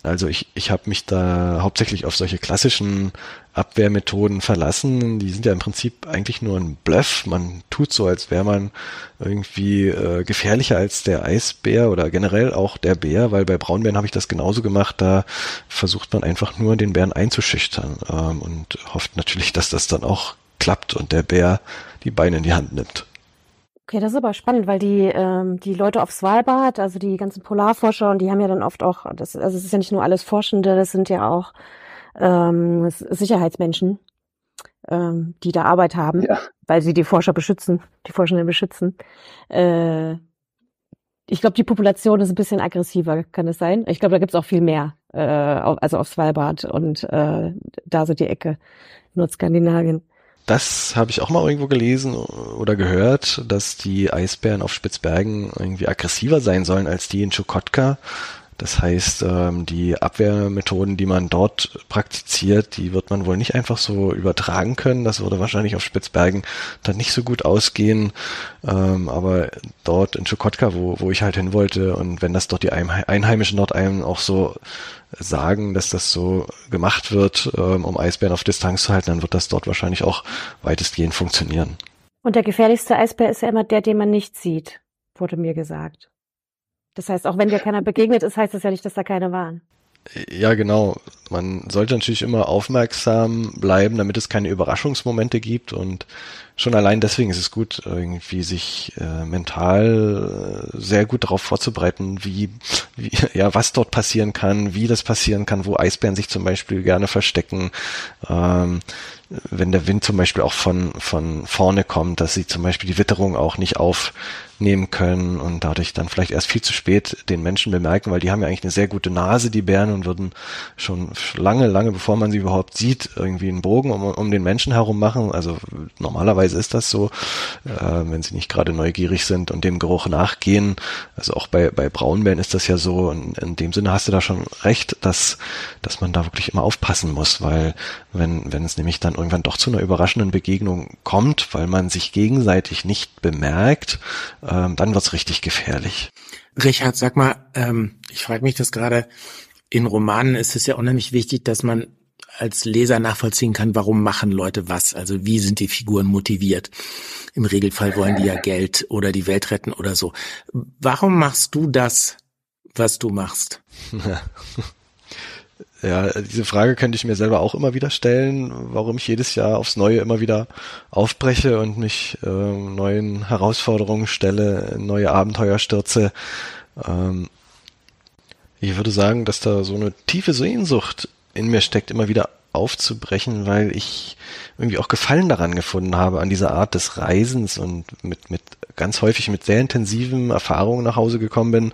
Also ich, ich habe mich da hauptsächlich auf solche klassischen Abwehrmethoden verlassen. Die sind ja im Prinzip eigentlich nur ein Bluff. Man tut so, als wäre man irgendwie äh, gefährlicher als der Eisbär oder generell auch der Bär, weil bei Braunbären habe ich das genauso gemacht. Da versucht man einfach nur den Bären einzuschüchtern ähm, und hofft natürlich, dass das dann auch klappt und der Bär die Beine in die Hand nimmt. Okay, das ist aber spannend, weil die, ähm, die Leute auf Svalbard, also die ganzen Polarforscher, und die haben ja dann oft auch, das, also es ist ja nicht nur alles Forschende, das sind ja auch ähm, Sicherheitsmenschen, ähm, die da Arbeit haben, ja. weil sie die Forscher beschützen, die Forschenden beschützen. Äh, ich glaube, die Population ist ein bisschen aggressiver, kann es sein? Ich glaube, da gibt's auch viel mehr, äh, also auf Svalbard und äh, da so die Ecke, Nordskandinavien. Das habe ich auch mal irgendwo gelesen oder gehört, dass die Eisbären auf Spitzbergen irgendwie aggressiver sein sollen als die in Chukotka. Das heißt, ähm, die Abwehrmethoden, die man dort praktiziert, die wird man wohl nicht einfach so übertragen können. Das würde wahrscheinlich auf Spitzbergen dann nicht so gut ausgehen. Ähm, aber dort in Chukotka, wo, wo ich halt hin wollte, und wenn das dort die Einheimischen dort einem auch so sagen, dass das so gemacht wird, ähm, um Eisbären auf Distanz zu halten, dann wird das dort wahrscheinlich auch weitestgehend funktionieren. Und der gefährlichste Eisbär ist ja immer der, den man nicht sieht, wurde mir gesagt. Das heißt, auch wenn dir keiner begegnet ist, heißt das ja nicht, dass da keine waren. Ja, genau. Man sollte natürlich immer aufmerksam bleiben, damit es keine Überraschungsmomente gibt und schon allein deswegen ist es gut, irgendwie sich äh, mental äh, sehr gut darauf vorzubereiten, wie, wie, ja, was dort passieren kann, wie das passieren kann, wo Eisbären sich zum Beispiel gerne verstecken, ähm, wenn der Wind zum Beispiel auch von, von vorne kommt, dass sie zum Beispiel die Witterung auch nicht aufnehmen können und dadurch dann vielleicht erst viel zu spät den Menschen bemerken, weil die haben ja eigentlich eine sehr gute Nase, die Bären, und würden schon lange, lange bevor man sie überhaupt sieht, irgendwie einen Bogen um, um den Menschen herum machen. Also normalerweise ist das so, äh, wenn sie nicht gerade neugierig sind und dem Geruch nachgehen. Also auch bei, bei Braunbären ist das ja so. Und in dem Sinne hast du da schon recht, dass, dass man da wirklich immer aufpassen muss, weil wenn, wenn es nämlich dann irgendwann doch zu einer überraschenden Begegnung kommt, weil man sich gegenseitig nicht bemerkt, ähm, dann wird's richtig gefährlich. Richard, sag mal, ähm, ich frage mich das gerade, in Romanen ist es ja unheimlich wichtig, dass man als Leser nachvollziehen kann, warum machen Leute was. Also wie sind die Figuren motiviert? Im Regelfall wollen die ja Geld oder die Welt retten oder so. Warum machst du das, was du machst? Ja, diese Frage könnte ich mir selber auch immer wieder stellen, warum ich jedes Jahr aufs Neue immer wieder aufbreche und mich äh, neuen Herausforderungen stelle, neue Abenteuer stürze. Ähm, ich würde sagen, dass da so eine tiefe Sehnsucht in mir steckt, immer wieder aufzubrechen, weil ich irgendwie auch Gefallen daran gefunden habe, an dieser Art des Reisens und mit, mit ganz häufig mit sehr intensiven Erfahrungen nach Hause gekommen bin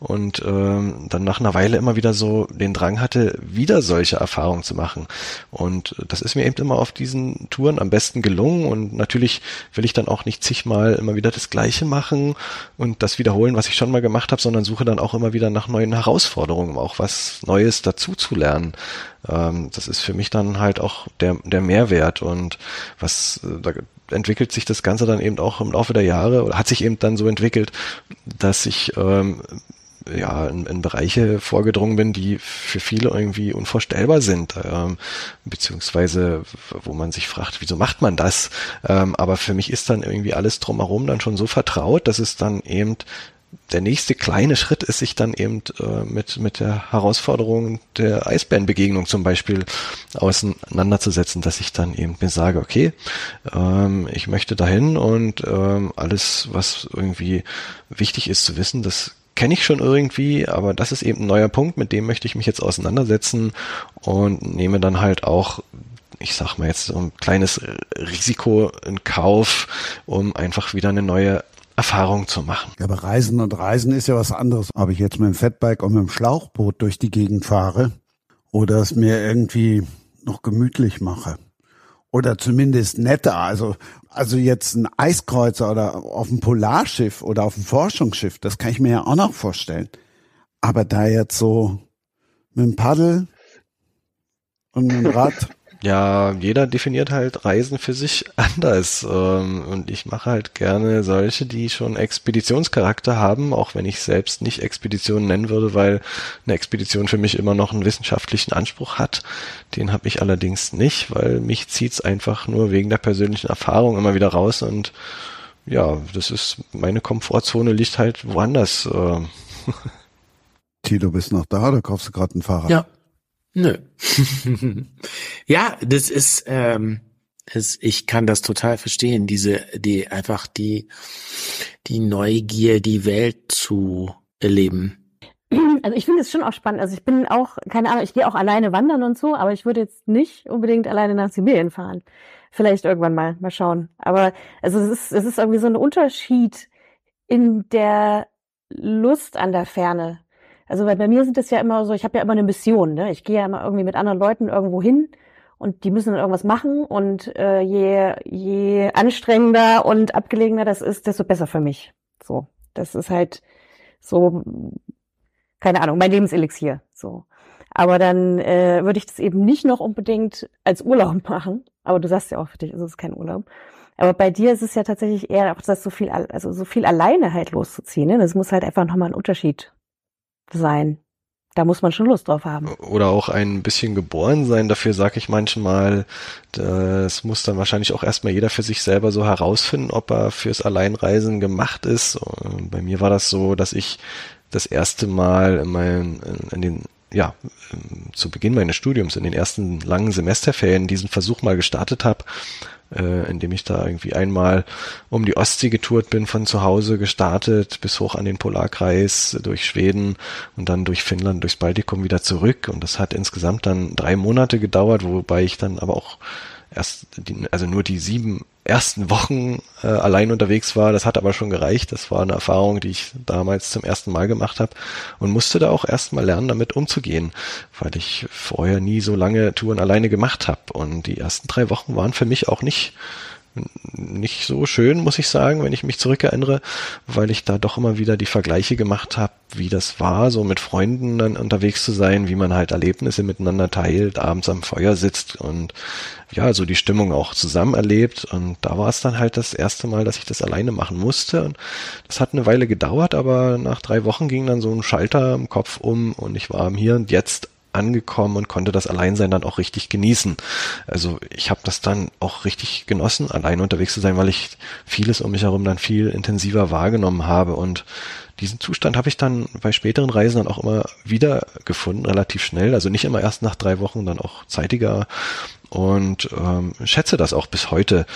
und ähm, dann nach einer Weile immer wieder so den Drang hatte, wieder solche Erfahrungen zu machen. Und das ist mir eben immer auf diesen Touren am besten gelungen und natürlich will ich dann auch nicht zigmal immer wieder das Gleiche machen und das wiederholen, was ich schon mal gemacht habe, sondern suche dann auch immer wieder nach neuen Herausforderungen, um auch was Neues dazu zu lernen. Ähm, das ist für mich dann halt auch der, der Mehrwert und was äh, da entwickelt sich das Ganze dann eben auch im Laufe der Jahre oder hat sich eben dann so entwickelt, dass ich ähm, ja, in, in Bereiche vorgedrungen bin, die für viele irgendwie unvorstellbar sind, ähm, beziehungsweise wo man sich fragt, wieso macht man das? Ähm, aber für mich ist dann irgendwie alles drumherum dann schon so vertraut, dass es dann eben der nächste kleine Schritt ist, sich dann eben äh, mit, mit der Herausforderung der Eisbärenbegegnung zum Beispiel auseinanderzusetzen, dass ich dann eben mir sage, okay, ähm, ich möchte dahin und ähm, alles, was irgendwie wichtig ist zu wissen, das kenne ich schon irgendwie, aber das ist eben ein neuer Punkt, mit dem möchte ich mich jetzt auseinandersetzen und nehme dann halt auch ich sag mal jetzt so ein kleines Risiko in Kauf, um einfach wieder eine neue Erfahrung zu machen. Ja, aber Reisen und Reisen ist ja was anderes. Ob ich jetzt mit dem Fatbike und mit dem Schlauchboot durch die Gegend fahre oder es mir irgendwie noch gemütlich mache oder zumindest netter. Also, also jetzt ein Eiskreuzer oder auf dem Polarschiff oder auf dem Forschungsschiff, das kann ich mir ja auch noch vorstellen. Aber da jetzt so mit dem Paddel und mit dem Rad. Ja, jeder definiert halt Reisen für sich anders. Ähm, und ich mache halt gerne solche, die schon Expeditionscharakter haben, auch wenn ich selbst nicht Expedition nennen würde, weil eine Expedition für mich immer noch einen wissenschaftlichen Anspruch hat. Den habe ich allerdings nicht, weil mich zieht's einfach nur wegen der persönlichen Erfahrung immer wieder raus und ja, das ist, meine Komfortzone liegt halt woanders. Äh. Tilo, bist noch da oder kaufst du gerade ein Fahrrad? Ja, Nö. ja, das ist, ähm, es, ich kann das total verstehen, diese, die einfach die, die Neugier, die Welt zu erleben. Also ich finde es schon auch spannend. Also ich bin auch, keine Ahnung, ich gehe auch alleine wandern und so, aber ich würde jetzt nicht unbedingt alleine nach Sibirien fahren. Vielleicht irgendwann mal, mal schauen. Aber also es ist, es ist irgendwie so ein Unterschied in der Lust an der Ferne. Also weil bei mir sind das ja immer so, ich habe ja immer eine Mission, ne? Ich gehe ja immer irgendwie mit anderen Leuten irgendwo hin und die müssen dann irgendwas machen und äh, je, je anstrengender und abgelegener das ist, desto besser für mich. So, das ist halt so, keine Ahnung, mein Lebenselixier. So. Aber dann äh, würde ich das eben nicht noch unbedingt als Urlaub machen. Aber du sagst ja auch, für dich ist es kein Urlaub. Aber bei dir ist es ja tatsächlich eher auch das so viel, also so viel alleine halt loszuziehen. Ne? Das muss halt einfach nochmal ein Unterschied sein. Da muss man schon Lust drauf haben. Oder auch ein bisschen geboren sein. Dafür sage ich manchmal, das muss dann wahrscheinlich auch erstmal jeder für sich selber so herausfinden, ob er fürs Alleinreisen gemacht ist. Bei mir war das so, dass ich das erste Mal in, meinen, in den ja, zu Beginn meines Studiums in den ersten langen Semesterferien diesen Versuch mal gestartet habe, äh, indem ich da irgendwie einmal um die Ostsee getourt bin, von zu Hause gestartet, bis hoch an den Polarkreis, durch Schweden und dann durch Finnland, durchs Baltikum wieder zurück. Und das hat insgesamt dann drei Monate gedauert, wobei ich dann aber auch erst, die, also nur die sieben ersten Wochen äh, allein unterwegs war. Das hat aber schon gereicht. Das war eine Erfahrung, die ich damals zum ersten Mal gemacht habe und musste da auch erstmal lernen, damit umzugehen, weil ich vorher nie so lange Touren alleine gemacht habe. Und die ersten drei Wochen waren für mich auch nicht nicht so schön, muss ich sagen, wenn ich mich zurückerinnere, weil ich da doch immer wieder die Vergleiche gemacht habe, wie das war, so mit Freunden dann unterwegs zu sein, wie man halt Erlebnisse miteinander teilt, abends am Feuer sitzt und ja, so die Stimmung auch zusammen erlebt. Und da war es dann halt das erste Mal, dass ich das alleine machen musste. Und das hat eine Weile gedauert, aber nach drei Wochen ging dann so ein Schalter im Kopf um und ich war im Hier und Jetzt angekommen und konnte das Alleinsein dann auch richtig genießen. Also ich habe das dann auch richtig genossen, allein unterwegs zu sein, weil ich vieles um mich herum dann viel intensiver wahrgenommen habe und diesen Zustand habe ich dann bei späteren Reisen dann auch immer wieder gefunden, relativ schnell. Also nicht immer erst nach drei Wochen, dann auch zeitiger und ähm, schätze das auch bis heute,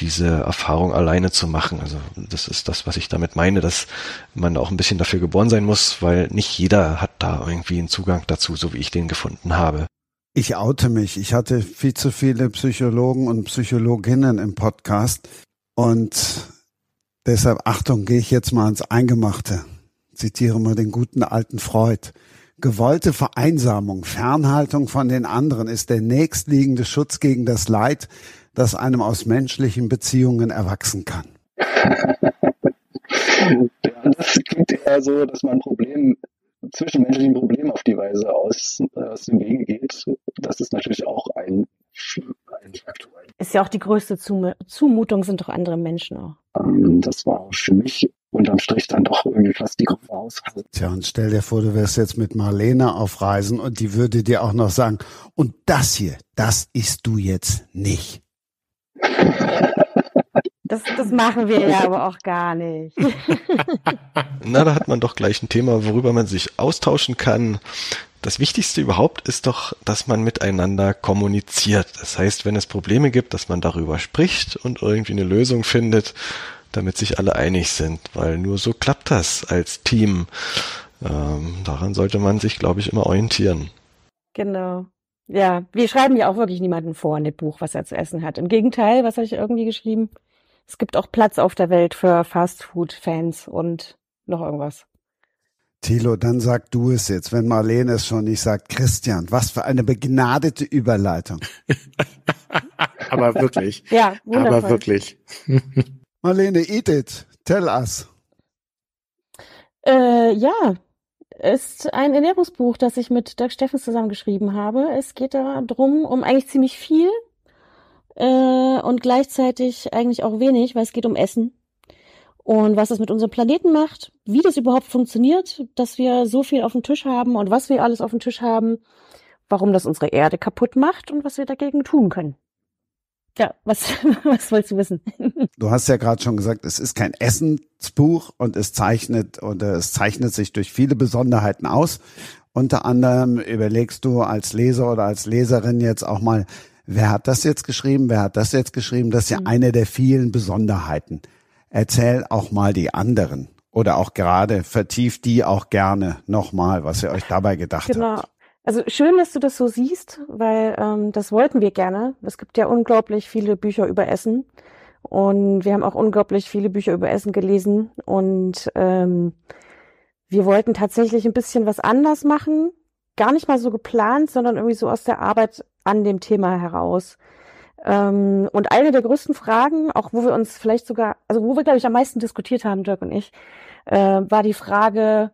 diese Erfahrung alleine zu machen. Also das ist das, was ich damit meine, dass man auch ein bisschen dafür geboren sein muss, weil nicht jeder hat da irgendwie einen Zugang dazu, so wie ich den gefunden habe. Ich oute mich. Ich hatte viel zu viele Psychologen und Psychologinnen im Podcast und deshalb Achtung, gehe ich jetzt mal ans Eingemachte. Zitiere mal den guten alten Freud. Gewollte Vereinsamung, Fernhaltung von den anderen ist der nächstliegende Schutz gegen das Leid, das einem aus menschlichen Beziehungen erwachsen kann. ja, das klingt eher so, dass man Problem, zwischenmenschlichen Problem auf die Weise aus, aus dem Wege geht. Das ist natürlich auch ein, ein Faktor. Ist ja auch die größte Zumutung, sind doch andere Menschen auch. Ähm, das war für mich unterm Strich dann doch irgendwie fast die Gruppe aus. Tja, und stell dir vor, du wärst jetzt mit Marlene auf Reisen und die würde dir auch noch sagen, und das hier, das isst du jetzt nicht. Das, das machen wir ja aber auch gar nicht. Na, da hat man doch gleich ein Thema, worüber man sich austauschen kann. Das Wichtigste überhaupt ist doch, dass man miteinander kommuniziert. Das heißt, wenn es Probleme gibt, dass man darüber spricht und irgendwie eine Lösung findet, damit sich alle einig sind, weil nur so klappt das als Team. Ähm, daran sollte man sich, glaube ich, immer orientieren. Genau. Ja, wir schreiben ja auch wirklich niemanden vor in dem Buch, was er zu essen hat. Im Gegenteil, was habe ich irgendwie geschrieben? Es gibt auch Platz auf der Welt für Fastfood-Fans und noch irgendwas. Thilo, dann sag du es jetzt, wenn Marlene es schon nicht sagt. Christian, was für eine begnadete Überleitung. Aber wirklich. ja, wundervoll. Aber wirklich. Marlene, eat it. Tell us. Äh, ja, ist ein Ernährungsbuch, das ich mit Dirk Steffens zusammengeschrieben habe. Es geht darum, um eigentlich ziemlich viel äh, und gleichzeitig eigentlich auch wenig, weil es geht um Essen und was das mit unserem Planeten macht, wie das überhaupt funktioniert, dass wir so viel auf dem Tisch haben und was wir alles auf dem Tisch haben, warum das unsere Erde kaputt macht und was wir dagegen tun können. Ja, was, was wolltest du wissen? Du hast ja gerade schon gesagt, es ist kein Essensbuch und es zeichnet oder es zeichnet sich durch viele Besonderheiten aus. Unter anderem überlegst du als Leser oder als Leserin jetzt auch mal, wer hat das jetzt geschrieben, wer hat das jetzt geschrieben? Das ist ja mhm. eine der vielen Besonderheiten. Erzähl auch mal die anderen oder auch gerade vertieft die auch gerne nochmal, was ihr euch dabei gedacht genau. habt. Also schön, dass du das so siehst, weil ähm, das wollten wir gerne. Es gibt ja unglaublich viele Bücher über Essen und wir haben auch unglaublich viele Bücher über Essen gelesen und ähm, wir wollten tatsächlich ein bisschen was anders machen, gar nicht mal so geplant, sondern irgendwie so aus der Arbeit an dem Thema heraus. Ähm, und eine der größten Fragen, auch wo wir uns vielleicht sogar, also wo wir glaube ich am meisten diskutiert haben, Dirk und ich, äh, war die Frage,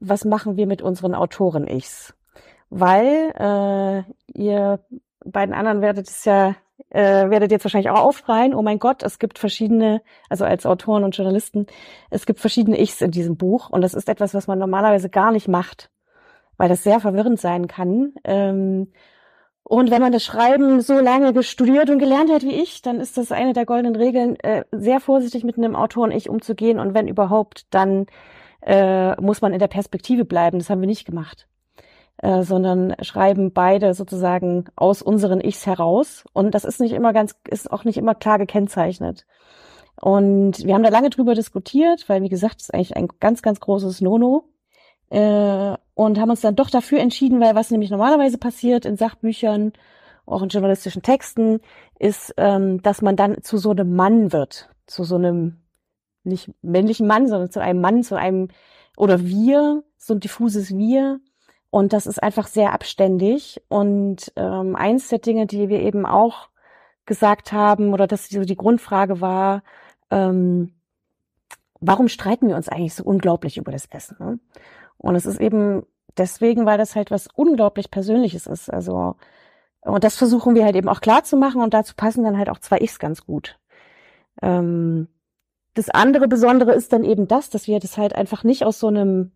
was machen wir mit unseren Autoren-Ichs? Weil äh, ihr beiden anderen werdet es ja äh, werdet jetzt wahrscheinlich auch aufschreien, oh mein Gott, es gibt verschiedene, also als Autoren und Journalisten, es gibt verschiedene Ichs in diesem Buch und das ist etwas, was man normalerweise gar nicht macht, weil das sehr verwirrend sein kann. Ähm, und wenn man das Schreiben so lange studiert und gelernt hat wie ich, dann ist das eine der goldenen Regeln, äh, sehr vorsichtig mit einem Autoren-Ich umzugehen und wenn überhaupt, dann äh, muss man in der Perspektive bleiben. Das haben wir nicht gemacht. Äh, sondern schreiben beide sozusagen aus unseren Ichs heraus. Und das ist nicht immer ganz, ist auch nicht immer klar gekennzeichnet. Und wir haben da lange drüber diskutiert, weil wie gesagt, das ist eigentlich ein ganz, ganz großes Nono. Äh, und haben uns dann doch dafür entschieden, weil was nämlich normalerweise passiert in Sachbüchern, auch in journalistischen Texten, ist, ähm, dass man dann zu so einem Mann wird, zu so einem nicht männlichen Mann, sondern zu einem Mann, zu einem oder wir, so ein diffuses Wir, und das ist einfach sehr abständig. Und ähm, eins der Dinge, die wir eben auch gesagt haben, oder dass so die Grundfrage war, ähm, warum streiten wir uns eigentlich so unglaublich über das Essen? Ne? Und es ist eben deswegen, weil das halt was unglaublich Persönliches ist. Also, und das versuchen wir halt eben auch klar zu machen und dazu passen dann halt auch zwei Ichs ganz gut. Ähm, das andere Besondere ist dann eben das, dass wir das halt einfach nicht aus so einem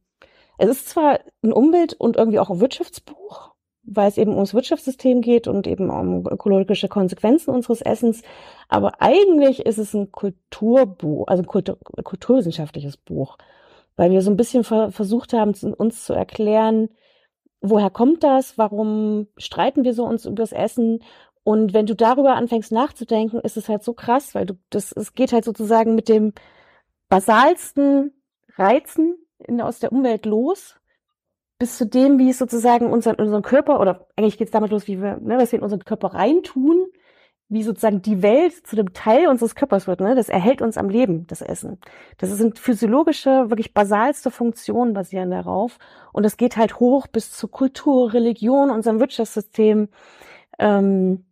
es ist zwar ein Umwelt- und irgendwie auch ein Wirtschaftsbuch, weil es eben ums Wirtschaftssystem geht und eben um ökologische Konsequenzen unseres Essens. Aber eigentlich ist es ein Kulturbuch, also ein Kultur, kulturwissenschaftliches Buch, weil wir so ein bisschen ver versucht haben, uns zu erklären, woher kommt das, warum streiten wir so uns übers Essen und wenn du darüber anfängst nachzudenken, ist es halt so krass, weil du das es geht halt sozusagen mit dem basalsten Reizen in, aus der Umwelt los bis zu dem, wie es sozusagen unseren, unseren Körper, oder eigentlich geht es damit los, wie wir, ne, was wir in unseren Körper reintun, wie sozusagen die Welt zu dem Teil unseres Körpers wird, ne? Das erhält uns am Leben, das Essen. Das sind physiologische, wirklich basalste Funktionen basieren darauf. Und das geht halt hoch bis zur Kultur, Religion, unserem Wirtschaftssystem. Ähm,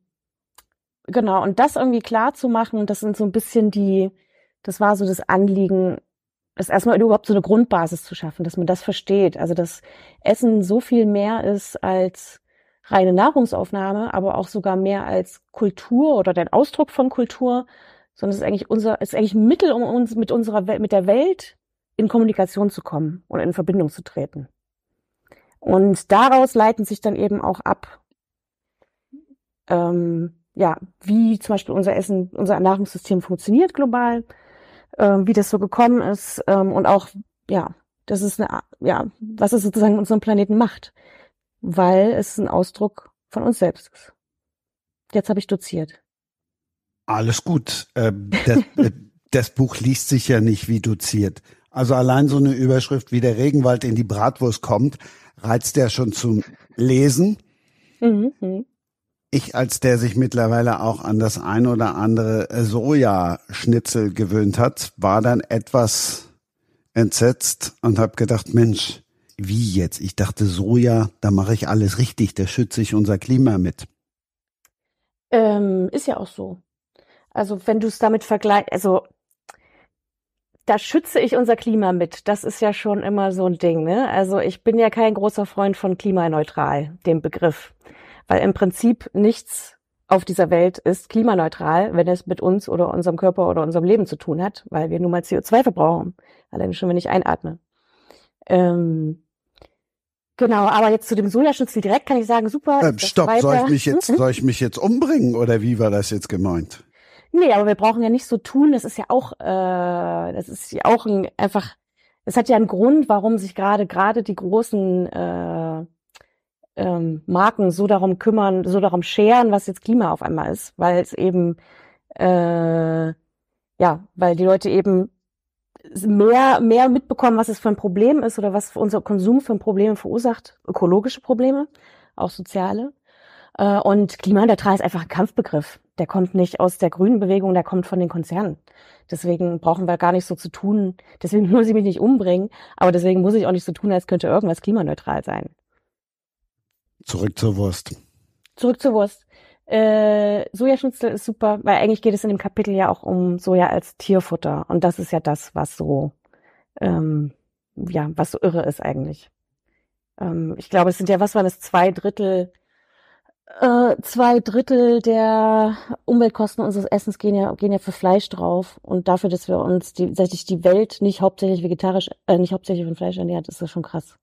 genau, und das irgendwie klar zu machen, das sind so ein bisschen die, das war so das Anliegen, ist erstmal überhaupt so eine Grundbasis zu schaffen, dass man das versteht. Also dass Essen so viel mehr ist als reine Nahrungsaufnahme, aber auch sogar mehr als Kultur oder den Ausdruck von Kultur, sondern es ist eigentlich unser, es ist eigentlich ein Mittel, um uns mit unserer Welt, mit der Welt in Kommunikation zu kommen und in Verbindung zu treten. Und daraus leiten sich dann eben auch ab, ähm, ja, wie zum Beispiel unser Essen, unser Nahrungssystem funktioniert global, ähm, wie das so gekommen ist ähm, und auch, ja, das ist eine, ja, was es sozusagen unseren Planeten macht, weil es ein Ausdruck von uns selbst ist. Jetzt habe ich doziert. Alles gut. Äh, das, äh, das Buch liest sich ja nicht wie doziert. Also allein so eine Überschrift wie der Regenwald in die Bratwurst kommt, reizt ja schon zum Lesen. Mhm. Ich als der sich mittlerweile auch an das ein oder andere Sojaschnitzel gewöhnt hat, war dann etwas entsetzt und habe gedacht, Mensch, wie jetzt? Ich dachte Soja, da mache ich alles richtig, da schütze ich unser Klima mit. Ähm, ist ja auch so. Also wenn du es damit vergleichst, also da schütze ich unser Klima mit. Das ist ja schon immer so ein Ding. Ne? Also ich bin ja kein großer Freund von klimaneutral, dem Begriff weil im Prinzip nichts auf dieser Welt ist klimaneutral, wenn es mit uns oder unserem Körper oder unserem Leben zu tun hat, weil wir nun mal CO2 verbrauchen. Alleine schon, wenn ich einatme. Ähm, genau, aber jetzt zu dem Sojaschnitzel direkt kann ich sagen, super. Ähm, stopp, soll ich mich jetzt, soll ich mich jetzt umbringen oder wie war das jetzt gemeint? Nee, aber wir brauchen ja nicht so tun, das ist ja auch, äh, das ist ja auch ein, einfach, es hat ja einen Grund, warum sich gerade, gerade die großen, äh, ähm, Marken so darum kümmern, so darum scheren, was jetzt Klima auf einmal ist, weil es eben äh, ja, weil die Leute eben mehr mehr mitbekommen, was es für ein Problem ist oder was unser Konsum für ein Problem verursacht, ökologische Probleme, auch soziale. Äh, und klimaneutral ist einfach ein Kampfbegriff. Der kommt nicht aus der grünen Bewegung, der kommt von den Konzernen. Deswegen brauchen wir gar nicht so zu tun. Deswegen muss ich mich nicht umbringen, aber deswegen muss ich auch nicht so tun, als könnte irgendwas klimaneutral sein. Zurück zur Wurst. Zurück zur Wurst. Äh, Sojaschnitzel ist super, weil eigentlich geht es in dem Kapitel ja auch um Soja als Tierfutter. Und das ist ja das, was so, ähm, ja, was so irre ist eigentlich. Ähm, ich glaube, es sind ja, was waren das, zwei Drittel, äh, zwei Drittel der Umweltkosten unseres Essens gehen ja, gehen ja für Fleisch drauf. Und dafür, dass wir uns die, tatsächlich die Welt nicht hauptsächlich vegetarisch, äh, nicht hauptsächlich von Fleisch ernährt, ist das schon krass.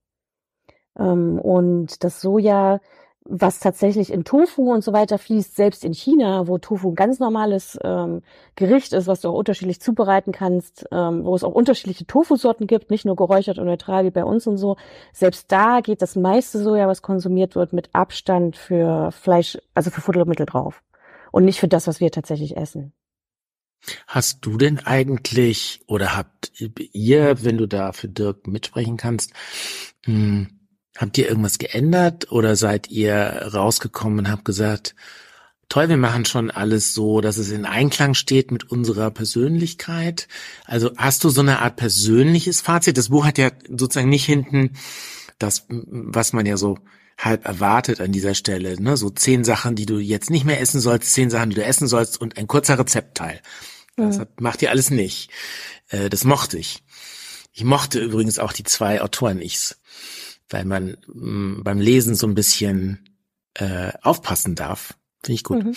Ähm, und das Soja, was tatsächlich in Tofu und so weiter fließt, selbst in China, wo Tofu ein ganz normales ähm, Gericht ist, was du auch unterschiedlich zubereiten kannst, ähm, wo es auch unterschiedliche Tofu-Sorten gibt, nicht nur geräuchert und neutral wie bei uns und so. Selbst da geht das meiste Soja, was konsumiert wird, mit Abstand für Fleisch, also für Futtermittel drauf. Und nicht für das, was wir tatsächlich essen. Hast du denn eigentlich oder habt ihr, wenn du da für Dirk mitsprechen kannst, mh, hm, Habt ihr irgendwas geändert oder seid ihr rausgekommen und habt gesagt, toll, wir machen schon alles so, dass es in Einklang steht mit unserer Persönlichkeit? Also hast du so eine Art persönliches Fazit? Das Buch hat ja sozusagen nicht hinten das, was man ja so halb erwartet an dieser Stelle, ne? So zehn Sachen, die du jetzt nicht mehr essen sollst, zehn Sachen, die du essen sollst und ein kurzer Rezeptteil. Das mhm. macht ihr alles nicht. Äh, das mochte ich. Ich mochte übrigens auch die zwei Autoren-Ichs weil man mh, mm, beim Lesen so ein bisschen äh, aufpassen darf. Finde ich gut. Mhm.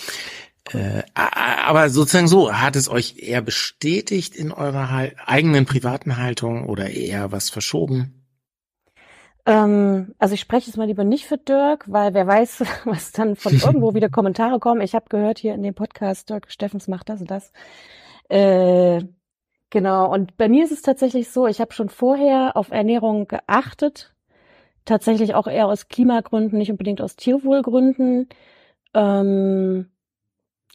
Äh, aber sozusagen so, hat es euch eher bestätigt in eurer eigenen privaten Haltung oder eher was verschoben? Ähm, also ich spreche jetzt mal lieber nicht für Dirk, weil wer weiß, was dann von irgendwo wieder Kommentare kommen. Ich habe gehört hier in dem Podcast, Dirk Steffens macht das und das. Äh, genau, und bei mir ist es tatsächlich so, ich habe schon vorher auf Ernährung geachtet, tatsächlich auch eher aus Klimagründen, nicht unbedingt aus Tierwohlgründen. Ähm,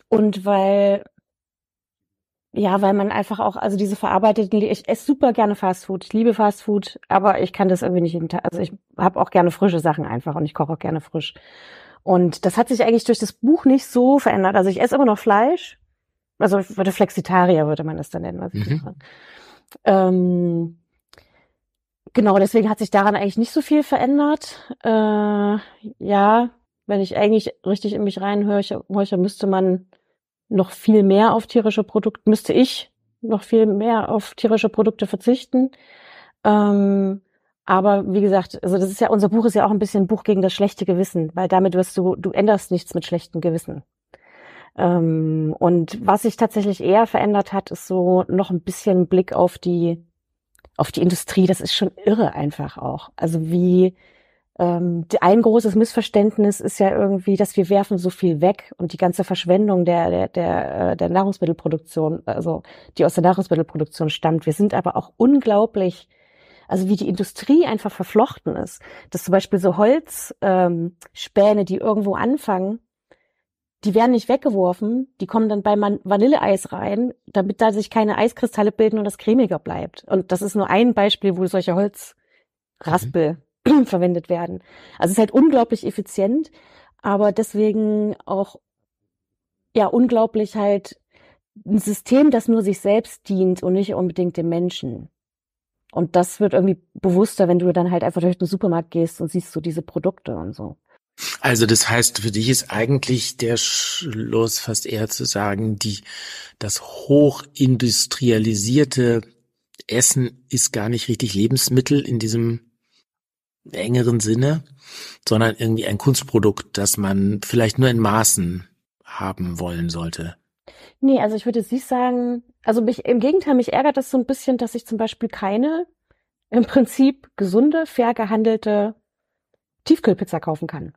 und weil ja, weil man einfach auch, also diese verarbeiteten, ich esse super gerne Fastfood, ich liebe Fastfood, aber ich kann das irgendwie nicht jeden Tag, also ich habe auch gerne frische Sachen einfach und ich koche auch gerne frisch. Und das hat sich eigentlich durch das Buch nicht so verändert. Also ich esse immer noch Fleisch, also ich würde Flexitarier würde man das dann nennen. Was mhm. ich ähm, genau, deswegen hat sich daran eigentlich nicht so viel verändert. Äh, ja, wenn ich eigentlich richtig in mich reinhöre, müsste man noch viel mehr auf tierische Produkte, müsste ich noch viel mehr auf tierische Produkte verzichten. Ähm, aber wie gesagt, also das ist ja, unser Buch ist ja auch ein bisschen ein Buch gegen das schlechte Gewissen, weil damit wirst du, du änderst nichts mit schlechtem Gewissen. Ähm, und was sich tatsächlich eher verändert hat, ist so noch ein bisschen Blick auf die, auf die Industrie. Das ist schon irre einfach auch. Also wie, ähm, ein großes Missverständnis ist ja irgendwie, dass wir werfen so viel weg und die ganze Verschwendung der, der, der, äh, der Nahrungsmittelproduktion, also die aus der Nahrungsmittelproduktion stammt. Wir sind aber auch unglaublich, also wie die Industrie einfach verflochten ist. Dass zum Beispiel so Holzspäne, ähm, die irgendwo anfangen, die werden nicht weggeworfen, die kommen dann bei Vanilleeis rein, damit da sich keine Eiskristalle bilden und das cremiger bleibt. Und das ist nur ein Beispiel, wo solche Holzraspel mhm verwendet werden. Also es ist halt unglaublich effizient, aber deswegen auch ja unglaublich halt ein System, das nur sich selbst dient und nicht unbedingt dem Menschen. Und das wird irgendwie bewusster, wenn du dann halt einfach durch den Supermarkt gehst und siehst so diese Produkte und so. Also das heißt, für dich ist eigentlich der Schluss fast eher zu sagen, die, das hochindustrialisierte Essen ist gar nicht richtig Lebensmittel in diesem engeren Sinne, sondern irgendwie ein Kunstprodukt, das man vielleicht nur in Maßen haben wollen sollte. Nee, also ich würde nicht sagen, also mich, im Gegenteil, mich ärgert das so ein bisschen, dass ich zum Beispiel keine im Prinzip gesunde, fair gehandelte Tiefkühlpizza kaufen kann.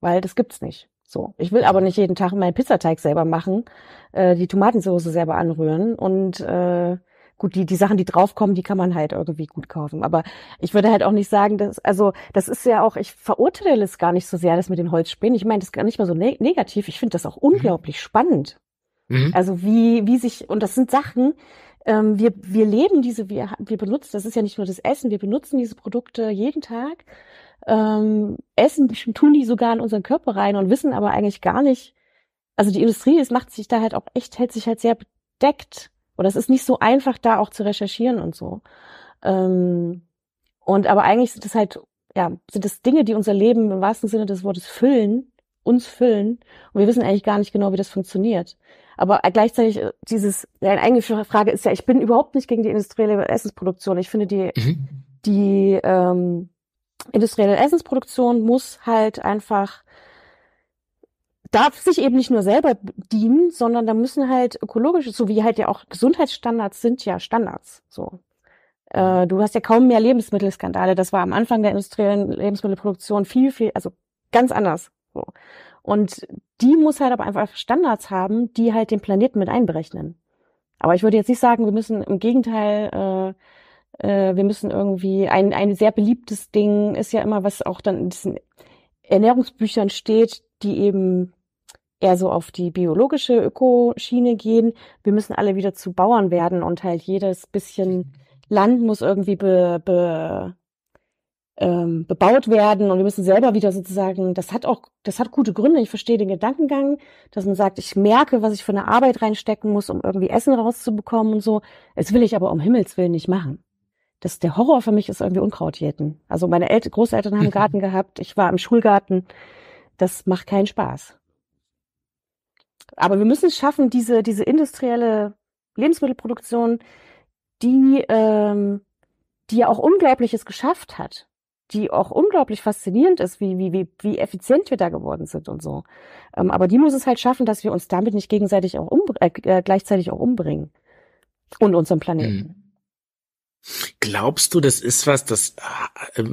Weil das gibt's nicht. So. Ich will aber nicht jeden Tag meinen Pizzateig selber machen, äh, die Tomatensauce selber anrühren und äh, gut, die, die Sachen, die draufkommen, die kann man halt irgendwie gut kaufen. Aber ich würde halt auch nicht sagen, dass, also, das ist ja auch, ich verurteile es gar nicht so sehr, das mit den Holzspänen. Ich meine, das ist gar nicht mal so ne negativ. Ich finde das auch mhm. unglaublich mhm. spannend. Mhm. Also wie, wie sich, und das sind Sachen, ähm, wir, wir leben diese, wir, wir benutzen, das ist ja nicht nur das Essen, wir benutzen diese Produkte jeden Tag, ähm, essen, tun die sogar in unseren Körper rein und wissen aber eigentlich gar nicht, also die Industrie, es macht sich da halt auch echt, hält sich halt sehr bedeckt oder es ist nicht so einfach, da auch zu recherchieren und so. Ähm, und aber eigentlich sind es halt, ja, sind es Dinge, die unser Leben im wahrsten Sinne des Wortes füllen, uns füllen. Und wir wissen eigentlich gar nicht genau, wie das funktioniert. Aber gleichzeitig äh, dieses, ja, eine eigene Frage ist ja, ich bin überhaupt nicht gegen die industrielle Essensproduktion. Ich finde die, mhm. die ähm, industrielle Essensproduktion muss halt einfach darf sich eben nicht nur selber dienen, sondern da müssen halt ökologische, so wie halt ja auch Gesundheitsstandards sind ja Standards. So. Äh, du hast ja kaum mehr Lebensmittelskandale. Das war am Anfang der industriellen Lebensmittelproduktion viel, viel, also ganz anders. So. Und die muss halt aber einfach Standards haben, die halt den Planeten mit einberechnen. Aber ich würde jetzt nicht sagen, wir müssen im Gegenteil, äh, äh, wir müssen irgendwie ein, ein sehr beliebtes Ding ist ja immer, was auch dann in diesen Ernährungsbüchern steht, die eben eher so auf die biologische Ökoschiene gehen. Wir müssen alle wieder zu Bauern werden und halt jedes bisschen Land muss irgendwie be, be, ähm, bebaut werden und wir müssen selber wieder sozusagen, das hat auch, das hat gute Gründe. Ich verstehe den Gedankengang, dass man sagt, ich merke, was ich für eine Arbeit reinstecken muss, um irgendwie Essen rauszubekommen und so. Das will ich aber um Himmels Willen nicht machen. Das, der Horror für mich ist irgendwie Unkraut jäten. Also meine El Großeltern haben einen Garten gehabt, ich war im Schulgarten. Das macht keinen Spaß. Aber wir müssen es schaffen, diese, diese industrielle Lebensmittelproduktion, die, ähm, die ja auch Unglaubliches geschafft hat, die auch unglaublich faszinierend ist, wie, wie, wie, wie effizient wir da geworden sind und so. Ähm, aber die muss es halt schaffen, dass wir uns damit nicht gegenseitig auch äh, äh, gleichzeitig auch umbringen. Und unseren Planeten. Glaubst du, das ist was, das äh,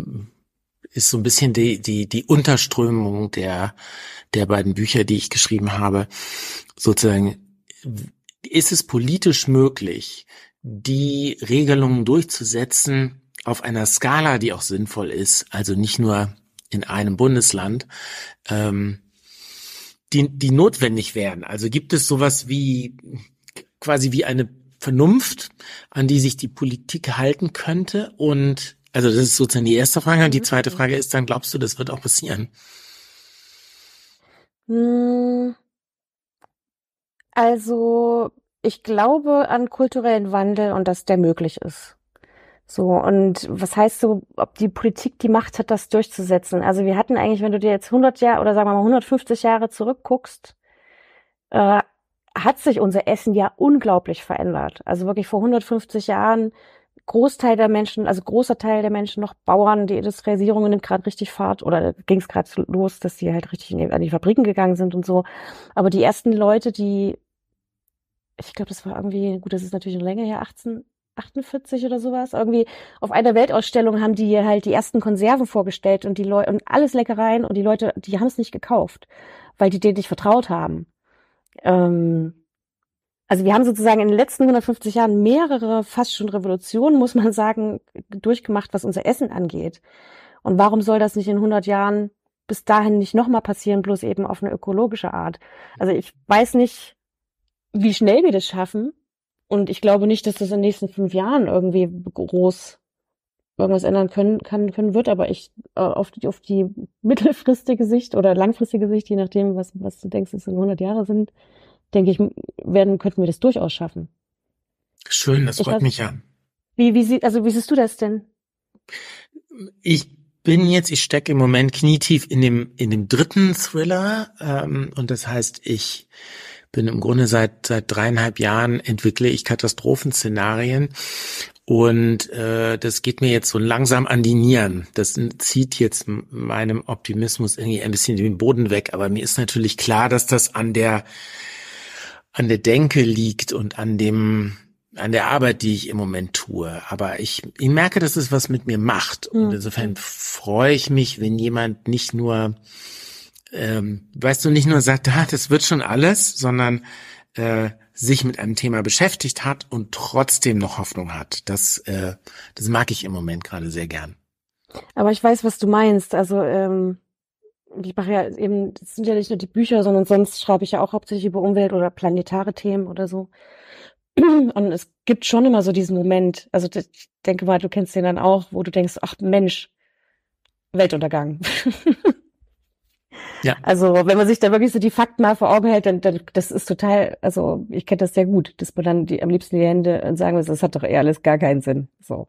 ist so ein bisschen die, die, die Unterströmung der, der beiden Bücher, die ich geschrieben habe. Sozusagen, ist es politisch möglich, die Regelungen durchzusetzen auf einer Skala, die auch sinnvoll ist, also nicht nur in einem Bundesland, ähm, die, die notwendig wären. Also gibt es sowas wie quasi wie eine Vernunft, an die sich die Politik halten könnte und also das ist sozusagen die erste Frage. Und die mhm. zweite Frage ist dann, glaubst du, das wird auch passieren? Hm. Also ich glaube an kulturellen Wandel und dass der möglich ist. So, und was heißt so, ob die Politik die Macht hat, das durchzusetzen? Also wir hatten eigentlich, wenn du dir jetzt 100 Jahre oder sagen wir mal 150 Jahre zurückguckst, äh, hat sich unser Essen ja unglaublich verändert. Also wirklich vor 150 Jahren Großteil der Menschen, also großer Teil der Menschen noch Bauern, die Industrialisierung nimmt gerade richtig Fahrt oder ging es gerade los, dass sie halt richtig an die Fabriken gegangen sind und so. Aber die ersten Leute, die, ich glaube, das war irgendwie, gut, das ist natürlich eine Länge her, 1848 oder sowas, irgendwie auf einer Weltausstellung haben die halt die ersten Konserven vorgestellt und die Leute und alles Leckereien und die Leute, die haben es nicht gekauft, weil die denen nicht vertraut haben. Ähm, also wir haben sozusagen in den letzten 150 Jahren mehrere, fast schon Revolutionen, muss man sagen, durchgemacht, was unser Essen angeht. Und warum soll das nicht in 100 Jahren bis dahin nicht nochmal passieren, bloß eben auf eine ökologische Art? Also ich weiß nicht, wie schnell wir das schaffen. Und ich glaube nicht, dass das in den nächsten fünf Jahren irgendwie groß irgendwas ändern können, kann, können wird, aber ich äh, auf, die, auf die mittelfristige Sicht oder langfristige Sicht, je nachdem, was, was du denkst, es in 100 Jahre sind, denke ich, werden, könnten wir das durchaus schaffen. Schön, das freut weiß, mich an. Wie, wie, sie, also wie siehst du das denn? Ich bin jetzt, ich stecke im Moment knietief in dem, in dem dritten Thriller, ähm, und das heißt, ich bin im Grunde seit, seit dreieinhalb Jahren entwickle ich Katastrophenszenarien und äh, das geht mir jetzt so langsam an die Nieren. Das zieht jetzt meinem Optimismus irgendwie ein bisschen den Boden weg. Aber mir ist natürlich klar, dass das an der an der Denke liegt und an dem an der Arbeit, die ich im Moment tue. Aber ich, ich merke, dass es was mit mir macht. Und hm. insofern freue ich mich, wenn jemand nicht nur, ähm, weißt du, nicht nur sagt, ah, das wird schon alles, sondern äh, sich mit einem Thema beschäftigt hat und trotzdem noch Hoffnung hat. Das, äh, das mag ich im Moment gerade sehr gern. Aber ich weiß, was du meinst. Also ähm, ich mache ja eben, das sind ja nicht nur die Bücher, sondern sonst schreibe ich ja auch hauptsächlich über Umwelt oder planetare Themen oder so. Und es gibt schon immer so diesen Moment, also ich denke mal, du kennst den dann auch, wo du denkst, ach Mensch, Weltuntergang. ja. Also wenn man sich da wirklich so die Fakten mal vor Augen hält, dann, dann das ist total, also ich kenne das sehr gut, dass man dann die, am liebsten die Hände sagen muss, das hat doch eher alles gar keinen Sinn. So.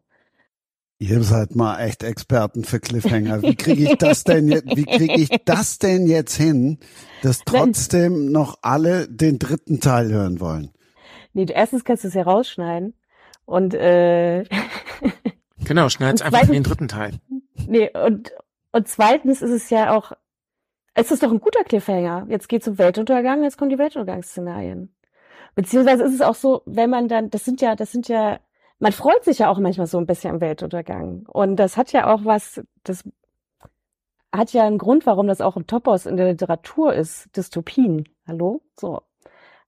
Ihr seid mal echt Experten für Cliffhanger. Wie kriege ich das denn jetzt, wie kriege ich das denn jetzt hin, dass trotzdem noch alle den dritten Teil hören wollen? Nee, erstens kannst du es ja rausschneiden. Und äh, Genau, schneid's einfach in den dritten Teil. Nee, und, und zweitens ist es ja auch, es ist doch ein guter Cliffhanger. Jetzt geht's um Weltuntergang, jetzt kommen die Weltuntergangsszenarien. Beziehungsweise ist es auch so, wenn man dann, das sind ja, das sind ja man freut sich ja auch manchmal so ein bisschen am Weltuntergang. Und das hat ja auch was, das hat ja einen Grund, warum das auch ein Topos in der Literatur ist, Dystopien. Hallo? So.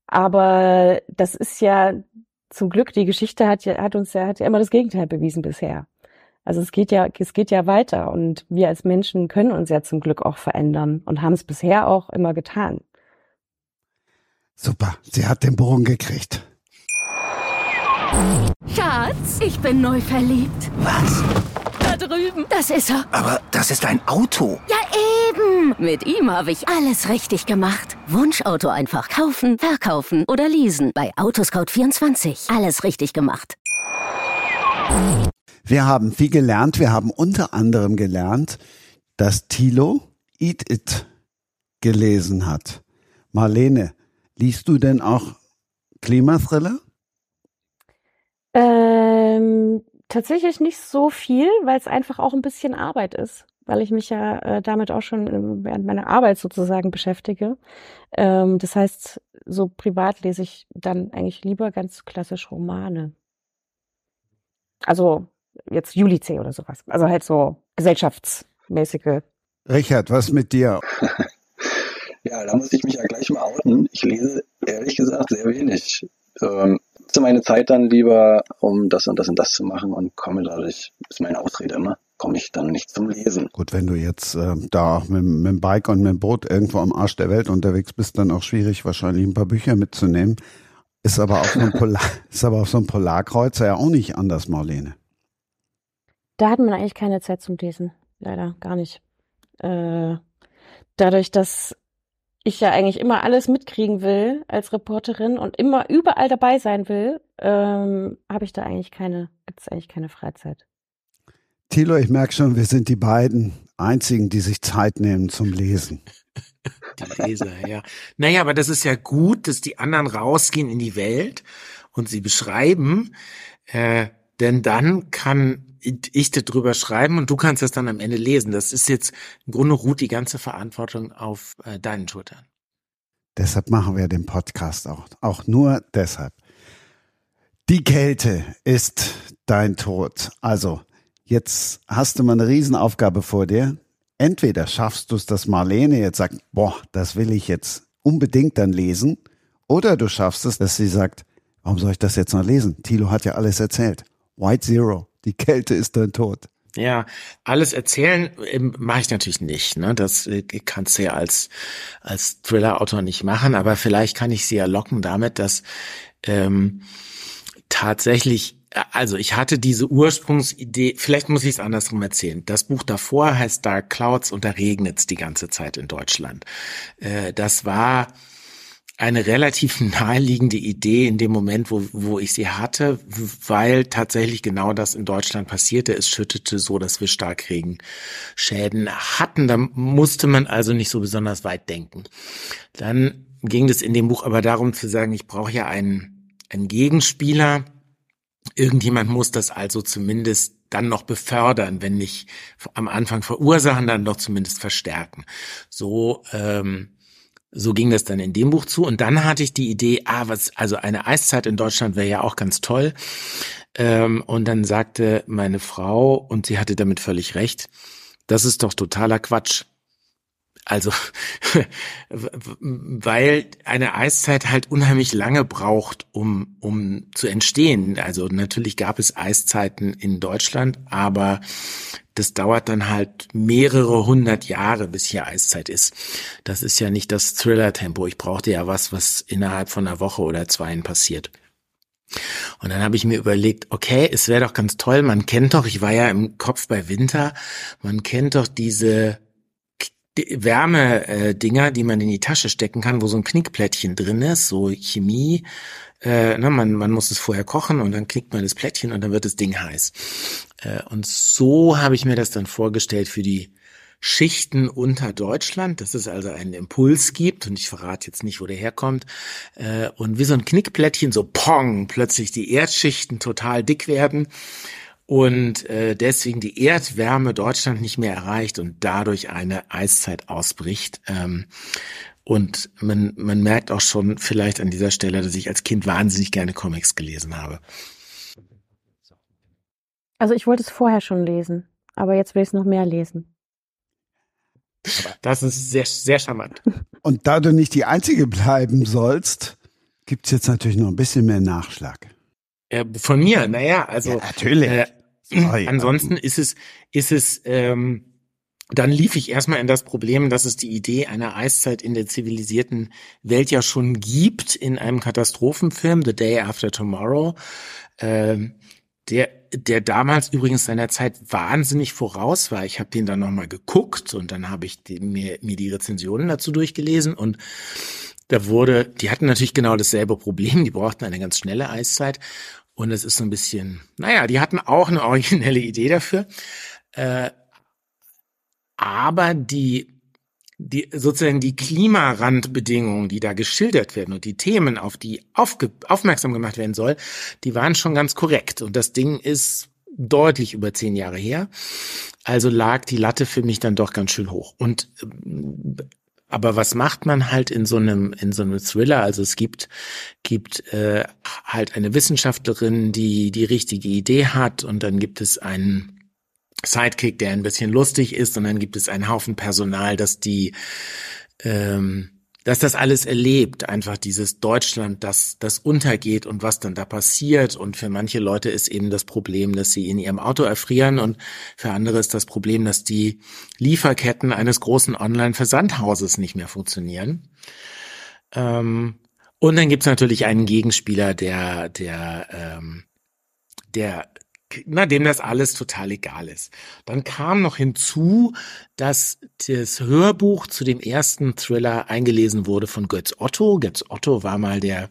Aber das ist ja zum Glück, die Geschichte hat ja, hat uns ja, hat ja immer das Gegenteil bewiesen bisher. Also es geht ja, es geht ja weiter und wir als Menschen können uns ja zum Glück auch verändern und haben es bisher auch immer getan. Super, sie hat den Bogen gekriegt. Schatz, ich bin neu verliebt. Was? Da drüben. Das ist er. Aber das ist ein Auto. Ja, eben. Mit ihm habe ich alles richtig gemacht. Wunschauto einfach kaufen, verkaufen oder leasen. Bei Autoscout24. Alles richtig gemacht. Wir haben viel gelernt. Wir haben unter anderem gelernt, dass Thilo Eat It gelesen hat. Marlene, liest du denn auch Klimathriller? Ähm, tatsächlich nicht so viel, weil es einfach auch ein bisschen Arbeit ist, weil ich mich ja äh, damit auch schon während meiner Arbeit sozusagen beschäftige. Ähm, das heißt, so privat lese ich dann eigentlich lieber ganz klassisch Romane. Also jetzt Julice oder sowas. Also halt so Gesellschafts mäßige. Richard, was mit dir? ja, da muss ich mich ja gleich mal outen. Ich lese ehrlich gesagt sehr wenig. Ähm, zu meine Zeit dann lieber, um das und das und das zu machen und komme dadurch, ist meine Ausrede immer, komme ich dann nicht zum Lesen. Gut, wenn du jetzt äh, da mit, mit dem Bike und mit dem Boot irgendwo am Arsch der Welt unterwegs bist, dann auch schwierig, wahrscheinlich ein paar Bücher mitzunehmen. Ist aber auf so einem, Polar, ist aber auf so einem Polarkreuzer ja auch nicht anders, Marlene. Da hat man eigentlich keine Zeit zum Lesen. Leider gar nicht. Äh, dadurch, dass ich ja eigentlich immer alles mitkriegen will als Reporterin und immer überall dabei sein will, ähm, habe ich da eigentlich keine, gibt es eigentlich keine Freizeit. Thilo, ich merke schon, wir sind die beiden einzigen, die sich Zeit nehmen zum Lesen. Die Leser, ja. Naja, aber das ist ja gut, dass die anderen rausgehen in die Welt und sie beschreiben, äh, denn dann kann ich darüber schreiben und du kannst das dann am Ende lesen. Das ist jetzt im Grunde ruht die ganze Verantwortung auf äh, deinen Schultern. Deshalb machen wir den Podcast auch. Auch nur deshalb. Die Kälte ist dein Tod. Also, jetzt hast du mal eine Riesenaufgabe vor dir. Entweder schaffst du es, dass Marlene jetzt sagt, boah, das will ich jetzt unbedingt dann lesen. Oder du schaffst es, dass sie sagt, warum soll ich das jetzt noch lesen? Thilo hat ja alles erzählt. White Zero. Die Kälte ist dein Tod. Ja, alles erzählen ähm, mache ich natürlich nicht. Ne? Das äh, kannst du ja als als Thriller-Autor nicht machen, aber vielleicht kann ich sie ja locken damit, dass ähm, tatsächlich also ich hatte diese Ursprungsidee, vielleicht muss ich es andersrum erzählen. Das Buch davor heißt Dark Clouds und da regnet es die ganze Zeit in Deutschland. Äh, das war eine relativ naheliegende Idee in dem Moment, wo, wo ich sie hatte, weil tatsächlich genau das in Deutschland passierte. Es schüttete so, dass wir Starkregenschäden hatten. Da musste man also nicht so besonders weit denken. Dann ging es in dem Buch aber darum zu sagen, ich brauche ja einen, einen Gegenspieler. Irgendjemand muss das also zumindest dann noch befördern, wenn nicht am Anfang verursachen, dann doch zumindest verstärken. So ähm, so ging das dann in dem Buch zu. Und dann hatte ich die Idee, ah, was, also eine Eiszeit in Deutschland wäre ja auch ganz toll. Ähm, und dann sagte meine Frau, und sie hatte damit völlig recht, das ist doch totaler Quatsch. Also, weil eine Eiszeit halt unheimlich lange braucht, um, um zu entstehen. Also natürlich gab es Eiszeiten in Deutschland, aber das dauert dann halt mehrere hundert Jahre, bis hier Eiszeit ist. Das ist ja nicht das Thriller-Tempo. Ich brauchte ja was, was innerhalb von einer Woche oder zwei passiert. Und dann habe ich mir überlegt, okay, es wäre doch ganz toll, man kennt doch, ich war ja im Kopf bei Winter, man kennt doch diese Wärme-Dinger, die man in die Tasche stecken kann, wo so ein Knickplättchen drin ist, so Chemie. Äh, na, man, man muss es vorher kochen und dann knickt man das Plättchen und dann wird das Ding heiß. Äh, und so habe ich mir das dann vorgestellt für die Schichten unter Deutschland, dass es also einen Impuls gibt und ich verrate jetzt nicht, wo der herkommt äh, und wie so ein Knickplättchen so pong plötzlich die Erdschichten total dick werden und äh, deswegen die Erdwärme Deutschland nicht mehr erreicht und dadurch eine Eiszeit ausbricht. Ähm, und man, man merkt auch schon vielleicht an dieser Stelle, dass ich als Kind wahnsinnig gerne Comics gelesen habe. Also ich wollte es vorher schon lesen, aber jetzt will ich es noch mehr lesen. Das ist sehr, sehr charmant. Und da du nicht die Einzige bleiben sollst, gibt's jetzt natürlich noch ein bisschen mehr Nachschlag. Äh, von mir, naja, also. Ja, natürlich. Äh, Sorry. Ansonsten ist es, ist es, ähm, dann lief ich erstmal in das Problem, dass es die Idee einer Eiszeit in der zivilisierten Welt ja schon gibt in einem Katastrophenfilm, The Day After Tomorrow, ähm, der, der damals übrigens seiner Zeit wahnsinnig voraus war. Ich habe den dann nochmal geguckt und dann habe ich den, mir, mir die Rezensionen dazu durchgelesen und da wurde, die hatten natürlich genau dasselbe Problem, die brauchten eine ganz schnelle Eiszeit und es ist so ein bisschen, naja, die hatten auch eine originelle Idee dafür. Äh, aber die, die, sozusagen die Klimarandbedingungen, die da geschildert werden und die Themen, auf die aufge, aufmerksam gemacht werden soll, die waren schon ganz korrekt. Und das Ding ist deutlich über zehn Jahre her. Also lag die Latte für mich dann doch ganz schön hoch. Und aber was macht man halt in so einem in so einem Thriller? Also es gibt gibt äh, halt eine Wissenschaftlerin, die die richtige Idee hat, und dann gibt es einen Sidekick, der ein bisschen lustig ist, und dann gibt es einen Haufen Personal, das die ähm, dass das alles erlebt, einfach dieses Deutschland, das, das untergeht und was dann da passiert. Und für manche Leute ist eben das Problem, dass sie in ihrem Auto erfrieren und für andere ist das Problem, dass die Lieferketten eines großen Online-Versandhauses nicht mehr funktionieren. Ähm, und dann gibt's natürlich einen Gegenspieler, der, der, ähm, der na, dem das alles total egal ist. Dann kam noch hinzu, dass das Hörbuch zu dem ersten Thriller eingelesen wurde von Götz Otto. Götz Otto war mal der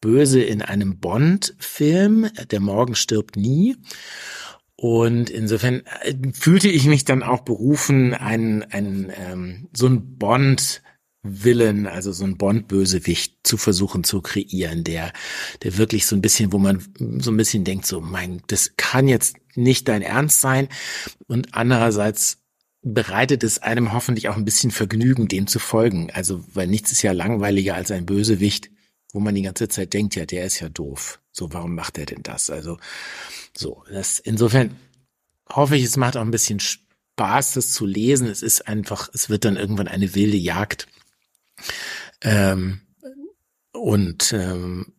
Böse in einem Bond-Film, Der Morgen stirbt nie. Und insofern äh, fühlte ich mich dann auch berufen, ein, ein, ähm, so ein Bond Villain, also so ein Bond-Bösewicht zu versuchen zu kreieren, der, der wirklich so ein bisschen, wo man so ein bisschen denkt, so, mein, das kann jetzt nicht dein Ernst sein. Und andererseits bereitet es einem hoffentlich auch ein bisschen Vergnügen, dem zu folgen. Also, weil nichts ist ja langweiliger als ein Bösewicht, wo man die ganze Zeit denkt, ja, der ist ja doof. So, warum macht er denn das? Also, so, das, insofern hoffe ich, es macht auch ein bisschen Spaß, das zu lesen. Es ist einfach, es wird dann irgendwann eine wilde Jagd ähm, und ähm,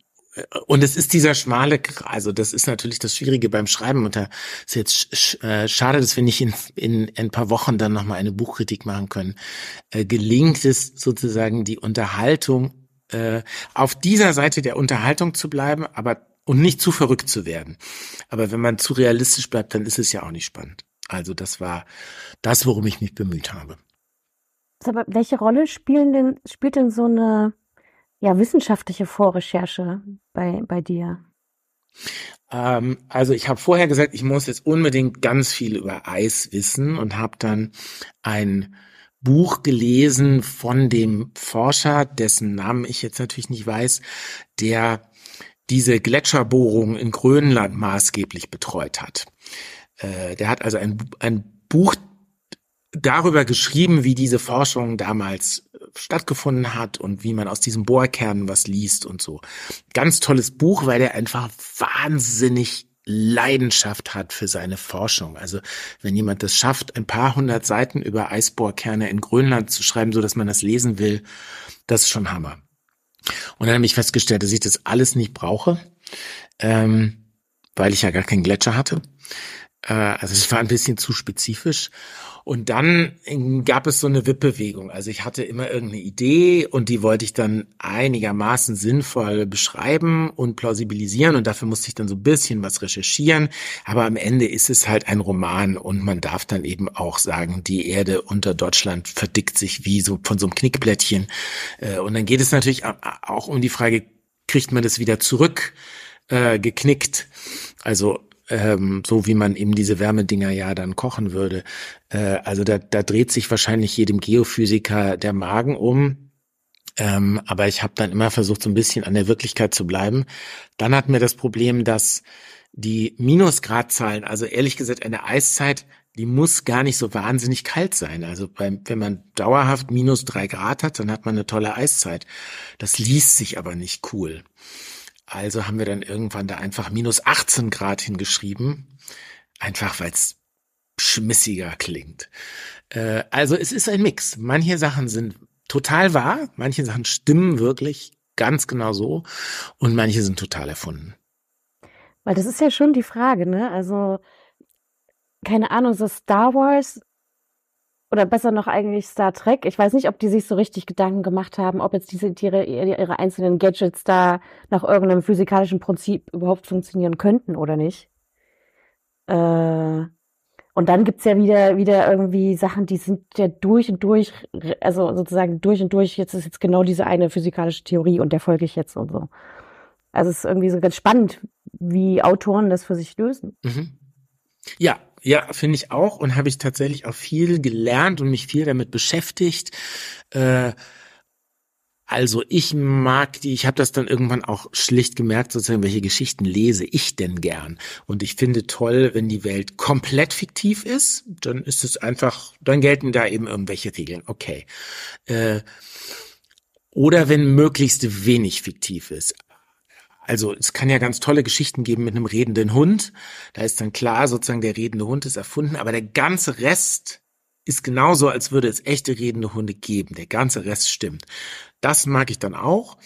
und es ist dieser schmale, also das ist natürlich das Schwierige beim Schreiben und da ist jetzt sch äh, schade, dass wir nicht in, in, in ein paar Wochen dann nochmal eine Buchkritik machen können. Äh, gelingt es sozusagen die Unterhaltung, äh, auf dieser Seite der Unterhaltung zu bleiben, aber und nicht zu verrückt zu werden. Aber wenn man zu realistisch bleibt, dann ist es ja auch nicht spannend. Also das war das, worum ich mich bemüht habe. Aber welche Rolle spielen denn, spielt denn so eine ja, wissenschaftliche Vorrecherche bei, bei dir? Ähm, also ich habe vorher gesagt, ich muss jetzt unbedingt ganz viel über Eis wissen und habe dann ein Buch gelesen von dem Forscher, dessen Namen ich jetzt natürlich nicht weiß, der diese Gletscherbohrung in Grönland maßgeblich betreut hat. Äh, der hat also ein, ein Buch darüber geschrieben, wie diese Forschung damals äh, stattgefunden hat und wie man aus diesem Bohrkern was liest und so. Ganz tolles Buch, weil er einfach wahnsinnig Leidenschaft hat für seine Forschung. Also wenn jemand das schafft, ein paar hundert Seiten über Eisbohrkerne in Grönland zu schreiben, so dass man das lesen will, das ist schon Hammer. Und dann habe ich festgestellt, dass ich das alles nicht brauche, ähm, weil ich ja gar keinen Gletscher hatte. Äh, also es war ein bisschen zu spezifisch. Und dann gab es so eine Wippbewegung. Also ich hatte immer irgendeine Idee und die wollte ich dann einigermaßen sinnvoll beschreiben und plausibilisieren und dafür musste ich dann so ein bisschen was recherchieren. Aber am Ende ist es halt ein Roman und man darf dann eben auch sagen, die Erde unter Deutschland verdickt sich wie so von so einem Knickblättchen. Äh, und dann geht es natürlich auch um die Frage, kriegt man das wieder zurück? Äh, geknickt. Also ähm, so wie man eben diese Wärmedinger ja dann kochen würde. Äh, also da, da dreht sich wahrscheinlich jedem Geophysiker der Magen um. Ähm, aber ich habe dann immer versucht, so ein bisschen an der Wirklichkeit zu bleiben. Dann hatten wir das Problem, dass die Minusgradzahlen, also ehrlich gesagt eine Eiszeit, die muss gar nicht so wahnsinnig kalt sein. Also beim, wenn man dauerhaft minus drei Grad hat, dann hat man eine tolle Eiszeit. Das liest sich aber nicht cool. Also haben wir dann irgendwann da einfach minus 18 Grad hingeschrieben, einfach weil es schmissiger klingt. Äh, also es ist ein Mix. Manche Sachen sind total wahr, manche Sachen stimmen wirklich ganz genau so und manche sind total erfunden. Weil das ist ja schon die Frage, ne? Also keine Ahnung, so Star Wars oder besser noch eigentlich Star Trek. Ich weiß nicht, ob die sich so richtig Gedanken gemacht haben, ob jetzt diese ihre, ihre einzelnen Gadgets da nach irgendeinem physikalischen Prinzip überhaupt funktionieren könnten oder nicht. Äh, und dann gibt's ja wieder, wieder irgendwie Sachen, die sind ja durch und durch, also sozusagen durch und durch, jetzt ist jetzt genau diese eine physikalische Theorie und der folge ich jetzt und so. Also es ist irgendwie so ganz spannend, wie Autoren das für sich lösen. Mhm. Ja, ja, finde ich auch und habe ich tatsächlich auch viel gelernt und mich viel damit beschäftigt. Äh, also ich mag die, ich habe das dann irgendwann auch schlicht gemerkt, sozusagen, welche Geschichten lese ich denn gern. Und ich finde toll, wenn die Welt komplett fiktiv ist, dann ist es einfach, dann gelten da eben irgendwelche Regeln. Okay. Äh, oder wenn möglichst wenig fiktiv ist. Also es kann ja ganz tolle Geschichten geben mit einem redenden Hund. Da ist dann klar, sozusagen der redende Hund ist erfunden, aber der ganze Rest ist genauso, als würde es echte redende Hunde geben. Der ganze Rest stimmt. Das mag ich dann auch.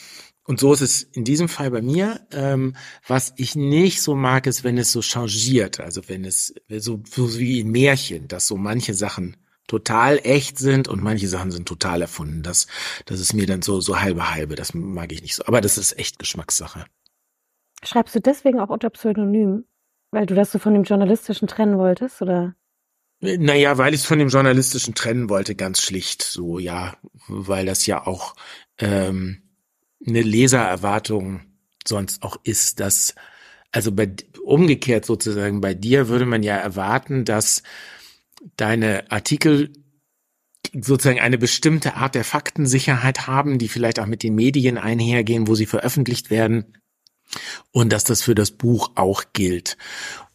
Und so ist es in diesem Fall bei mir. Ähm, was ich nicht so mag, ist, wenn es so changiert. Also wenn es so, so wie in Märchen, dass so manche Sachen total echt sind und manche Sachen sind total erfunden. Das, das ist mir dann so, so halbe halbe. Das mag ich nicht so. Aber das ist echt Geschmackssache. Schreibst du deswegen auch unter Pseudonym? Weil du das so von dem Journalistischen trennen wolltest, oder? Naja, weil ich es von dem Journalistischen trennen wollte, ganz schlicht. So, ja, weil das ja auch ähm, eine Lesererwartung sonst auch ist, dass, also bei, umgekehrt sozusagen, bei dir würde man ja erwarten, dass deine Artikel sozusagen eine bestimmte Art der Faktensicherheit haben, die vielleicht auch mit den Medien einhergehen, wo sie veröffentlicht werden und dass das für das Buch auch gilt.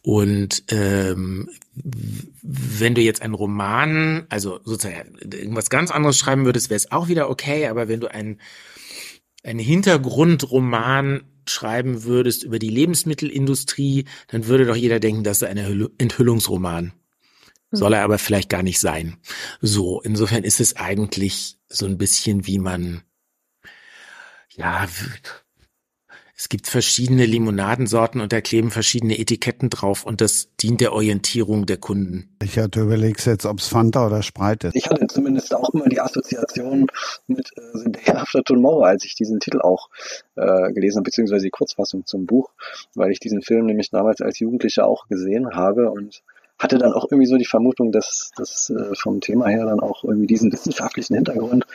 Und ähm, wenn du jetzt einen Roman, also sozusagen irgendwas ganz anderes schreiben würdest, wäre es auch wieder okay, aber wenn du einen, einen Hintergrundroman schreiben würdest über die Lebensmittelindustrie, dann würde doch jeder denken, das ist ein Enthüllungsroman. Soll er aber vielleicht gar nicht sein. So, insofern ist es eigentlich so ein bisschen wie man, ja, es gibt verschiedene Limonadensorten und da kleben verschiedene Etiketten drauf und das dient der Orientierung der Kunden. Ich hatte überlegt jetzt, ob es Fanta oder Sprite ist. Ich hatte zumindest auch immer die Assoziation mit äh, Day After Tomorrow, als ich diesen Titel auch äh, gelesen habe, beziehungsweise die Kurzfassung zum Buch, weil ich diesen Film nämlich damals als Jugendlicher auch gesehen habe und hatte dann auch irgendwie so die Vermutung, dass das äh, vom Thema her dann auch irgendwie diesen wissenschaftlichen Hintergrund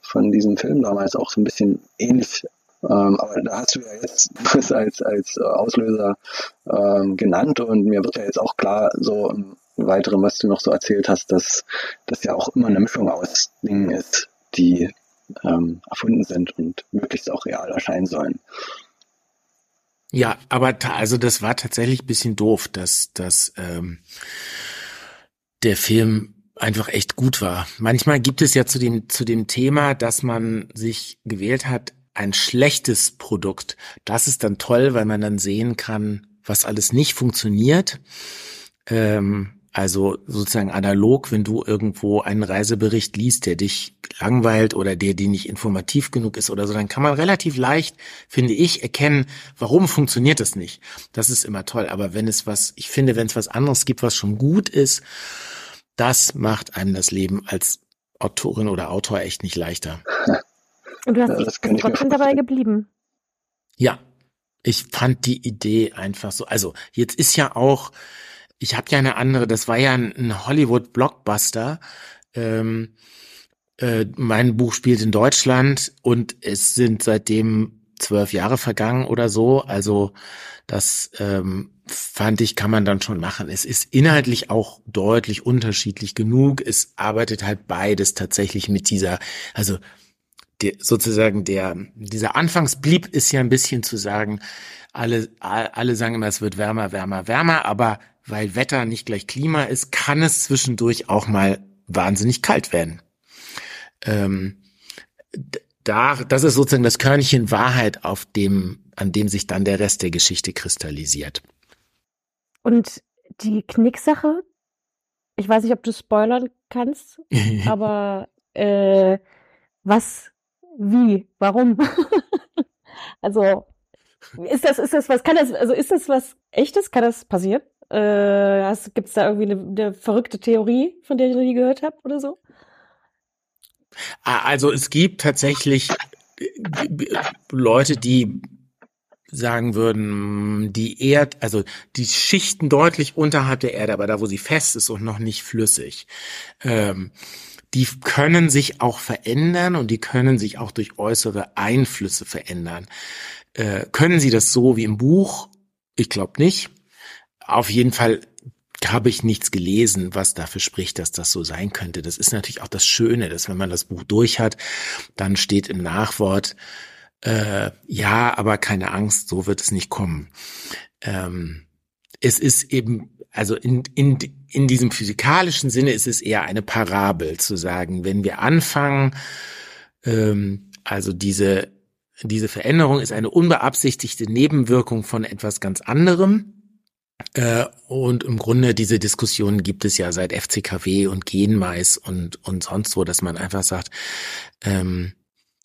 von diesem Film damals auch so ein bisschen ähnlich ähm, aber da hast du ja jetzt das als, als Auslöser ähm, genannt und mir wird ja jetzt auch klar, so im Weiteren, was du noch so erzählt hast, dass das ja auch immer eine Mischung aus Dingen ist, die ähm, erfunden sind und möglichst auch real erscheinen sollen. Ja, aber also das war tatsächlich ein bisschen doof, dass, dass ähm, der Film einfach echt gut war. Manchmal gibt es ja zu dem, zu dem Thema, dass man sich gewählt hat, ein schlechtes Produkt. Das ist dann toll, weil man dann sehen kann, was alles nicht funktioniert. Ähm, also sozusagen analog, wenn du irgendwo einen Reisebericht liest, der dich langweilt oder der dir nicht informativ genug ist oder so, dann kann man relativ leicht, finde ich, erkennen, warum funktioniert das nicht. Das ist immer toll. Aber wenn es was, ich finde, wenn es was anderes gibt, was schon gut ist, das macht einem das Leben als Autorin oder Autor echt nicht leichter. Und du hast ja, dich trotzdem dabei geblieben. Ja, ich fand die Idee einfach so. Also jetzt ist ja auch, ich habe ja eine andere. Das war ja ein, ein Hollywood-Blockbuster. Ähm, äh, mein Buch spielt in Deutschland und es sind seitdem zwölf Jahre vergangen oder so. Also das ähm, fand ich, kann man dann schon machen. Es ist inhaltlich auch deutlich unterschiedlich genug. Es arbeitet halt beides tatsächlich mit dieser, also der, sozusagen der, dieser Anfangsblieb ist ja ein bisschen zu sagen, alle, alle sagen immer, es wird wärmer, wärmer, wärmer, aber weil Wetter nicht gleich Klima ist, kann es zwischendurch auch mal wahnsinnig kalt werden. Ähm, da, das ist sozusagen das Körnchen Wahrheit, auf dem, an dem sich dann der Rest der Geschichte kristallisiert. Und die Knicksache, ich weiß nicht, ob du spoilern kannst, aber äh, was wie? Warum? also, ist das, ist das was, kann das, also ist das was echtes? Kann das passieren? Äh, Gibt es da irgendwie eine, eine verrückte Theorie, von der ich noch nie gehört habe oder so? Also es gibt tatsächlich äh, Leute, die sagen würden, die Erd, also die Schichten deutlich unterhalb der Erde, aber da, wo sie fest ist und noch nicht flüssig, ähm, die können sich auch verändern und die können sich auch durch äußere Einflüsse verändern. Äh, können sie das so wie im Buch? Ich glaube nicht. Auf jeden Fall habe ich nichts gelesen, was dafür spricht, dass das so sein könnte. Das ist natürlich auch das Schöne, dass wenn man das Buch durch hat, dann steht im Nachwort, äh, ja, aber keine Angst, so wird es nicht kommen. Ähm, es ist eben also in, in, in diesem physikalischen Sinne ist es eher eine Parabel zu sagen, wenn wir anfangen, ähm, also diese diese Veränderung ist eine unbeabsichtigte Nebenwirkung von etwas ganz anderem. Äh, und im Grunde diese Diskussionen gibt es ja seit FCKW und Genmais und, und sonst wo, dass man einfach sagt, ähm,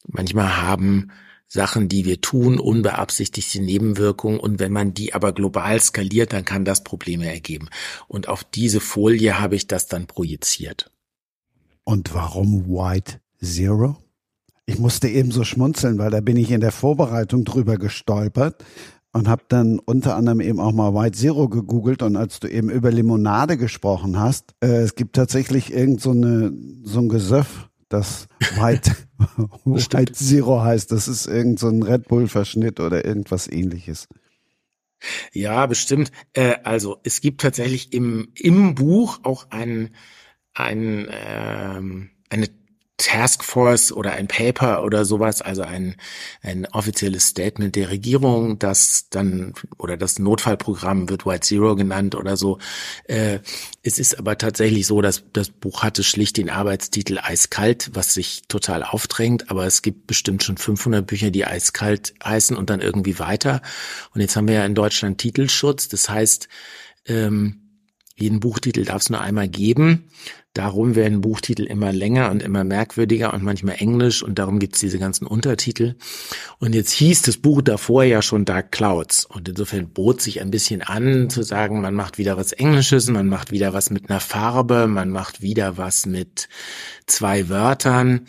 manchmal haben Sachen, die wir tun, unbeabsichtigte Nebenwirkungen. Und wenn man die aber global skaliert, dann kann das Probleme ergeben. Und auf diese Folie habe ich das dann projiziert. Und warum White Zero? Ich musste eben so schmunzeln, weil da bin ich in der Vorbereitung drüber gestolpert und habe dann unter anderem eben auch mal White Zero gegoogelt und als du eben über Limonade gesprochen hast, äh, es gibt tatsächlich irgend so eine so ein Gesöff, das White, White Zero heißt. Das ist irgend so ein Red Bull Verschnitt oder irgendwas ähnliches. Ja, bestimmt. Äh, also es gibt tatsächlich im im Buch auch ein ein ähm, eine Taskforce oder ein Paper oder sowas, also ein, ein offizielles Statement der Regierung, das dann oder das Notfallprogramm wird White Zero genannt oder so. Äh, es ist aber tatsächlich so, dass das Buch hatte schlicht den Arbeitstitel Eiskalt, was sich total aufdrängt, aber es gibt bestimmt schon 500 Bücher, die eiskalt heißen und dann irgendwie weiter. Und jetzt haben wir ja in Deutschland Titelschutz, das heißt, ähm, jeden Buchtitel darf es nur einmal geben. Darum werden Buchtitel immer länger und immer merkwürdiger und manchmal Englisch und darum gibt's diese ganzen Untertitel. Und jetzt hieß das Buch davor ja schon Dark Clouds und insofern bot sich ein bisschen an zu sagen, man macht wieder was Englisches, man macht wieder was mit einer Farbe, man macht wieder was mit zwei Wörtern.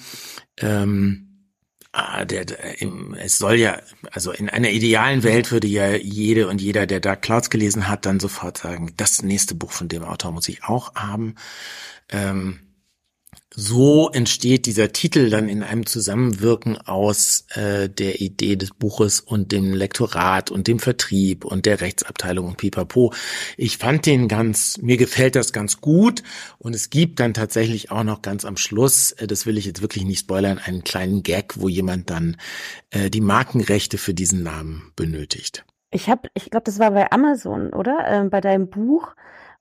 Ähm, Ah, der, der, es soll ja, also in einer idealen Welt würde ja jede und jeder, der Dark Clouds gelesen hat, dann sofort sagen, das nächste Buch von dem Autor muss ich auch haben. Ähm, so entsteht dieser Titel dann in einem Zusammenwirken aus äh, der Idee des Buches und dem Lektorat und dem Vertrieb und der Rechtsabteilung und Pipapo. Ich fand den ganz, mir gefällt das ganz gut und es gibt dann tatsächlich auch noch ganz am Schluss, äh, das will ich jetzt wirklich nicht spoilern, einen kleinen Gag, wo jemand dann äh, die Markenrechte für diesen Namen benötigt. Ich habe, ich glaube, das war bei Amazon, oder? Ähm, bei deinem Buch,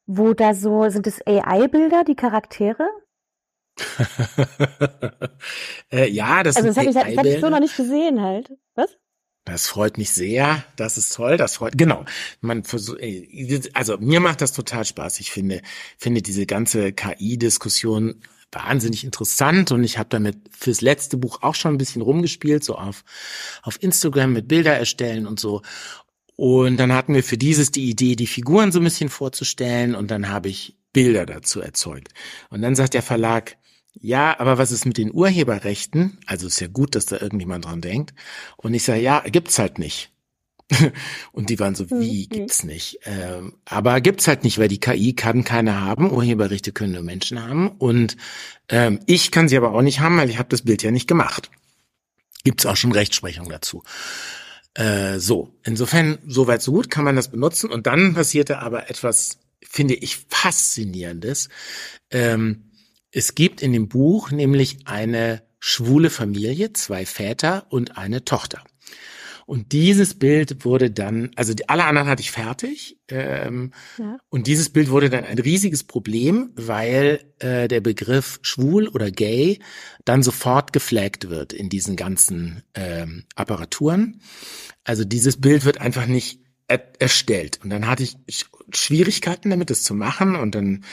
wo da so, sind es AI-Bilder, die Charaktere? äh, ja, das Also das habe ich, das hab ich so noch nicht gesehen halt. Was? Das freut mich sehr. Das ist toll. Das freut genau. Man versucht, also mir macht das total Spaß. Ich finde finde diese ganze KI-Diskussion wahnsinnig interessant und ich habe damit fürs letzte Buch auch schon ein bisschen rumgespielt, so auf auf Instagram mit Bilder erstellen und so. Und dann hatten wir für dieses die Idee, die Figuren so ein bisschen vorzustellen und dann habe ich Bilder dazu erzeugt. Und dann sagt der Verlag, ja, aber was ist mit den Urheberrechten? Also ist ja gut, dass da irgendjemand dran denkt. Und ich sage, ja, gibt's halt nicht. Und die waren so, wie mhm. gibt's nicht? Ähm, aber gibt's halt nicht, weil die KI kann keine haben. Urheberrechte können nur Menschen haben. Und ähm, ich kann sie aber auch nicht haben, weil ich habe das Bild ja nicht gemacht. Gibt's auch schon Rechtsprechung dazu. Äh, so, insofern, soweit so gut kann man das benutzen. Und dann passierte aber etwas, finde ich, faszinierendes. Ähm, es gibt in dem Buch nämlich eine schwule Familie, zwei Väter und eine Tochter. Und dieses Bild wurde dann, also die, alle anderen hatte ich fertig. Ähm, ja. Und dieses Bild wurde dann ein riesiges Problem, weil äh, der Begriff schwul oder gay dann sofort geflaggt wird in diesen ganzen ähm, Apparaturen. Also dieses Bild wird einfach nicht erstellt. Und dann hatte ich Schwierigkeiten damit, das zu machen. Und dann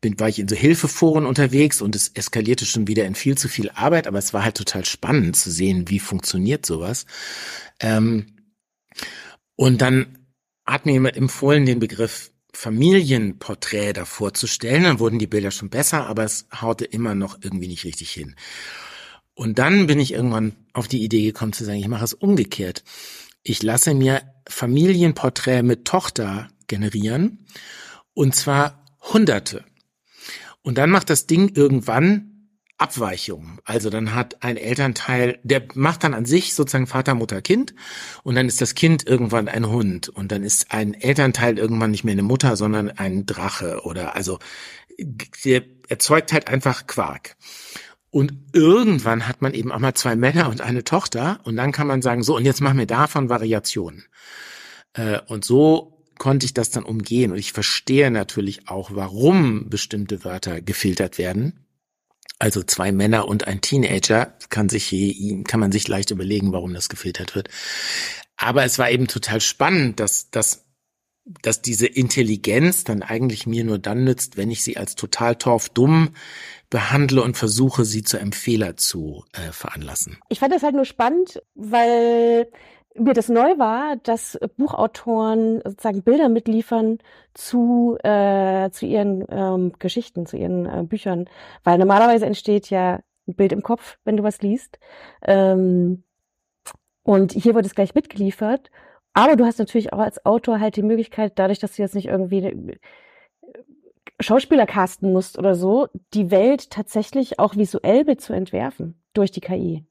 bin, war ich in so Hilfeforen unterwegs und es eskalierte schon wieder in viel zu viel Arbeit. Aber es war halt total spannend zu sehen, wie funktioniert sowas. Ähm, und dann hat mir jemand empfohlen, den Begriff Familienporträt davor zu stellen. Dann wurden die Bilder schon besser, aber es haute immer noch irgendwie nicht richtig hin. Und dann bin ich irgendwann auf die Idee gekommen zu sagen, ich mache es umgekehrt. Ich lasse mir Familienporträt mit Tochter generieren und zwar hunderte. Und dann macht das Ding irgendwann Abweichungen. Also dann hat ein Elternteil, der macht dann an sich sozusagen Vater, Mutter, Kind und dann ist das Kind irgendwann ein Hund und dann ist ein Elternteil irgendwann nicht mehr eine Mutter, sondern ein Drache oder also der erzeugt halt einfach Quark. Und irgendwann hat man eben auch mal zwei Männer und eine Tochter und dann kann man sagen, so, und jetzt machen wir davon Variationen. Äh, und so konnte ich das dann umgehen. Und ich verstehe natürlich auch, warum bestimmte Wörter gefiltert werden. Also zwei Männer und ein Teenager kann sich kann man sich leicht überlegen, warum das gefiltert wird. Aber es war eben total spannend, dass, dass, dass diese Intelligenz dann eigentlich mir nur dann nützt, wenn ich sie als total torfdumm behandle und versuche, sie zu einem Fehler zu äh, veranlassen. Ich fand das halt nur spannend, weil mir das neu war, dass Buchautoren sozusagen Bilder mitliefern zu, äh, zu ihren ähm, Geschichten, zu ihren äh, Büchern. Weil normalerweise entsteht ja ein Bild im Kopf, wenn du was liest. Ähm, und hier wird es gleich mitgeliefert. Aber du hast natürlich auch als Autor halt die Möglichkeit, dadurch, dass du jetzt nicht irgendwie Schauspieler casten musst oder so, die Welt tatsächlich auch visuell zu entwerfen durch die KI.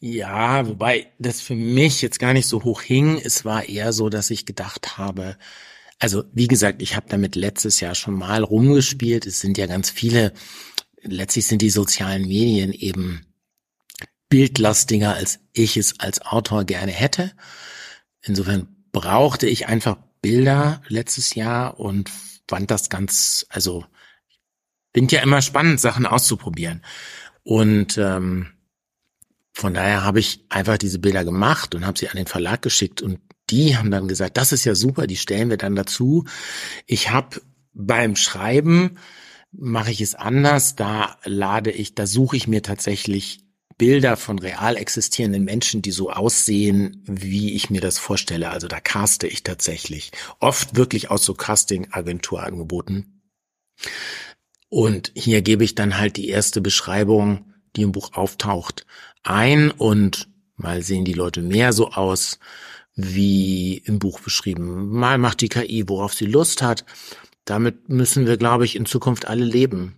Ja, wobei das für mich jetzt gar nicht so hoch hing. Es war eher so, dass ich gedacht habe, also wie gesagt, ich habe damit letztes Jahr schon mal rumgespielt. Es sind ja ganz viele, letztlich sind die sozialen Medien eben bildlastiger, als ich es als Autor gerne hätte. Insofern brauchte ich einfach Bilder letztes Jahr und fand das ganz, also finde ja immer spannend, Sachen auszuprobieren. Und ähm, von daher habe ich einfach diese Bilder gemacht und habe sie an den Verlag geschickt und die haben dann gesagt, das ist ja super, die stellen wir dann dazu. Ich habe beim Schreiben mache ich es anders, da lade ich, da suche ich mir tatsächlich Bilder von real existierenden Menschen, die so aussehen, wie ich mir das vorstelle. Also da caste ich tatsächlich. Oft wirklich aus so Casting-Agenturangeboten. Und hier gebe ich dann halt die erste Beschreibung, die im Buch auftaucht ein und mal sehen die Leute mehr so aus wie im Buch beschrieben. Mal macht die KI, worauf sie Lust hat. Damit müssen wir, glaube ich, in Zukunft alle leben.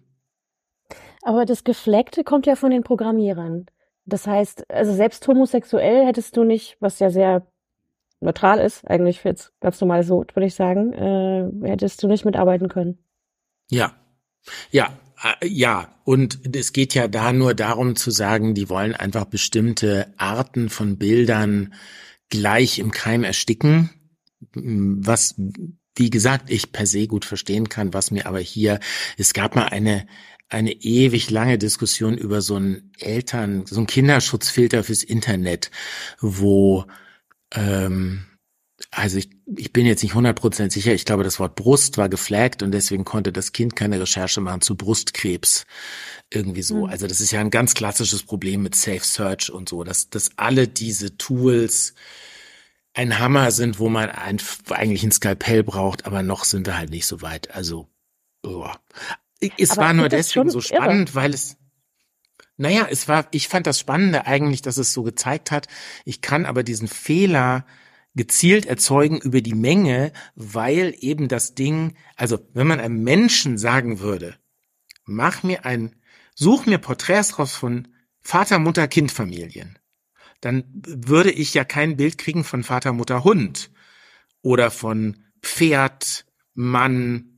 Aber das Gefleckte kommt ja von den Programmierern. Das heißt, also selbst homosexuell hättest du nicht, was ja sehr neutral ist, eigentlich jetzt ganz normal so, würde ich sagen, äh, hättest du nicht mitarbeiten können. Ja, ja, äh, ja, und es geht ja da nur darum zu sagen, die wollen einfach bestimmte Arten von Bildern gleich im Keim ersticken, was, wie gesagt, ich per se gut verstehen kann, was mir aber hier, es gab mal eine, eine ewig lange Diskussion über so einen Eltern, so einen Kinderschutzfilter fürs Internet, wo ähm, also ich, ich bin jetzt nicht 100% sicher, ich glaube, das Wort Brust war geflaggt und deswegen konnte das Kind keine Recherche machen zu Brustkrebs. Irgendwie so. Mhm. Also das ist ja ein ganz klassisches Problem mit Safe Search und so, dass, dass alle diese Tools ein Hammer sind, wo man ein, eigentlich ein Skalpell braucht, aber noch sind wir halt nicht so weit. Also, oh. Es aber war nur deswegen so spannend, irre. weil es, naja, es war, ich fand das Spannende eigentlich, dass es so gezeigt hat, ich kann aber diesen Fehler gezielt erzeugen über die Menge, weil eben das Ding, also wenn man einem Menschen sagen würde, mach mir ein, such mir Porträts raus von Vater, Mutter, Kind, Familien, dann würde ich ja kein Bild kriegen von Vater, Mutter, Hund oder von Pferd, Mann,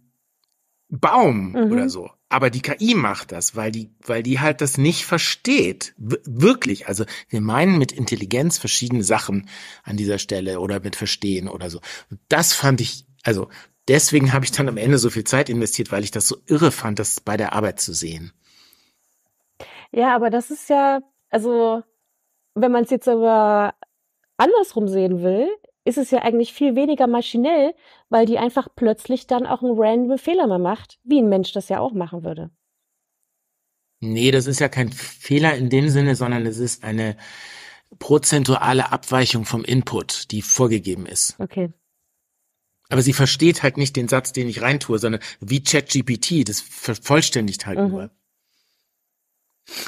Baum mhm. oder so. Aber die KI macht das, weil die, weil die halt das nicht versteht. W wirklich. Also wir meinen mit Intelligenz verschiedene Sachen an dieser Stelle oder mit Verstehen oder so. Das fand ich, also deswegen habe ich dann am Ende so viel Zeit investiert, weil ich das so irre fand, das bei der Arbeit zu sehen. Ja, aber das ist ja, also wenn man es jetzt aber andersrum sehen will, ist es ja eigentlich viel weniger maschinell, weil die einfach plötzlich dann auch einen random Fehler mehr macht, wie ein Mensch das ja auch machen würde. Nee, das ist ja kein Fehler in dem Sinne, sondern es ist eine prozentuale Abweichung vom Input, die vorgegeben ist. Okay. Aber sie versteht halt nicht den Satz, den ich reintue, sondern wie ChatGPT, das vervollständigt halt mhm. nur.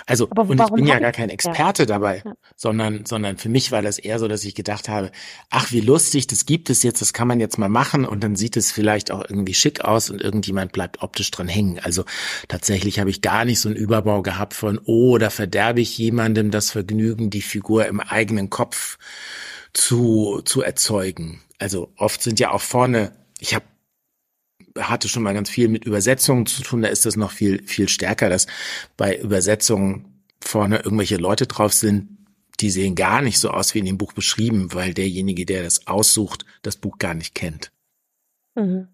Also, und ich bin ja gar kein Experte ja. dabei, ja. sondern, sondern für mich war das eher so, dass ich gedacht habe, ach, wie lustig, das gibt es jetzt, das kann man jetzt mal machen und dann sieht es vielleicht auch irgendwie schick aus und irgendjemand bleibt optisch dran hängen. Also tatsächlich habe ich gar nicht so einen Überbau gehabt von, oh, da verderbe ich jemandem das Vergnügen, die Figur im eigenen Kopf zu, zu erzeugen. Also oft sind ja auch vorne, ich habe hatte schon mal ganz viel mit Übersetzungen zu tun, da ist das noch viel, viel stärker, dass bei Übersetzungen vorne irgendwelche Leute drauf sind, die sehen gar nicht so aus wie in dem Buch beschrieben, weil derjenige, der das aussucht, das Buch gar nicht kennt. Mhm.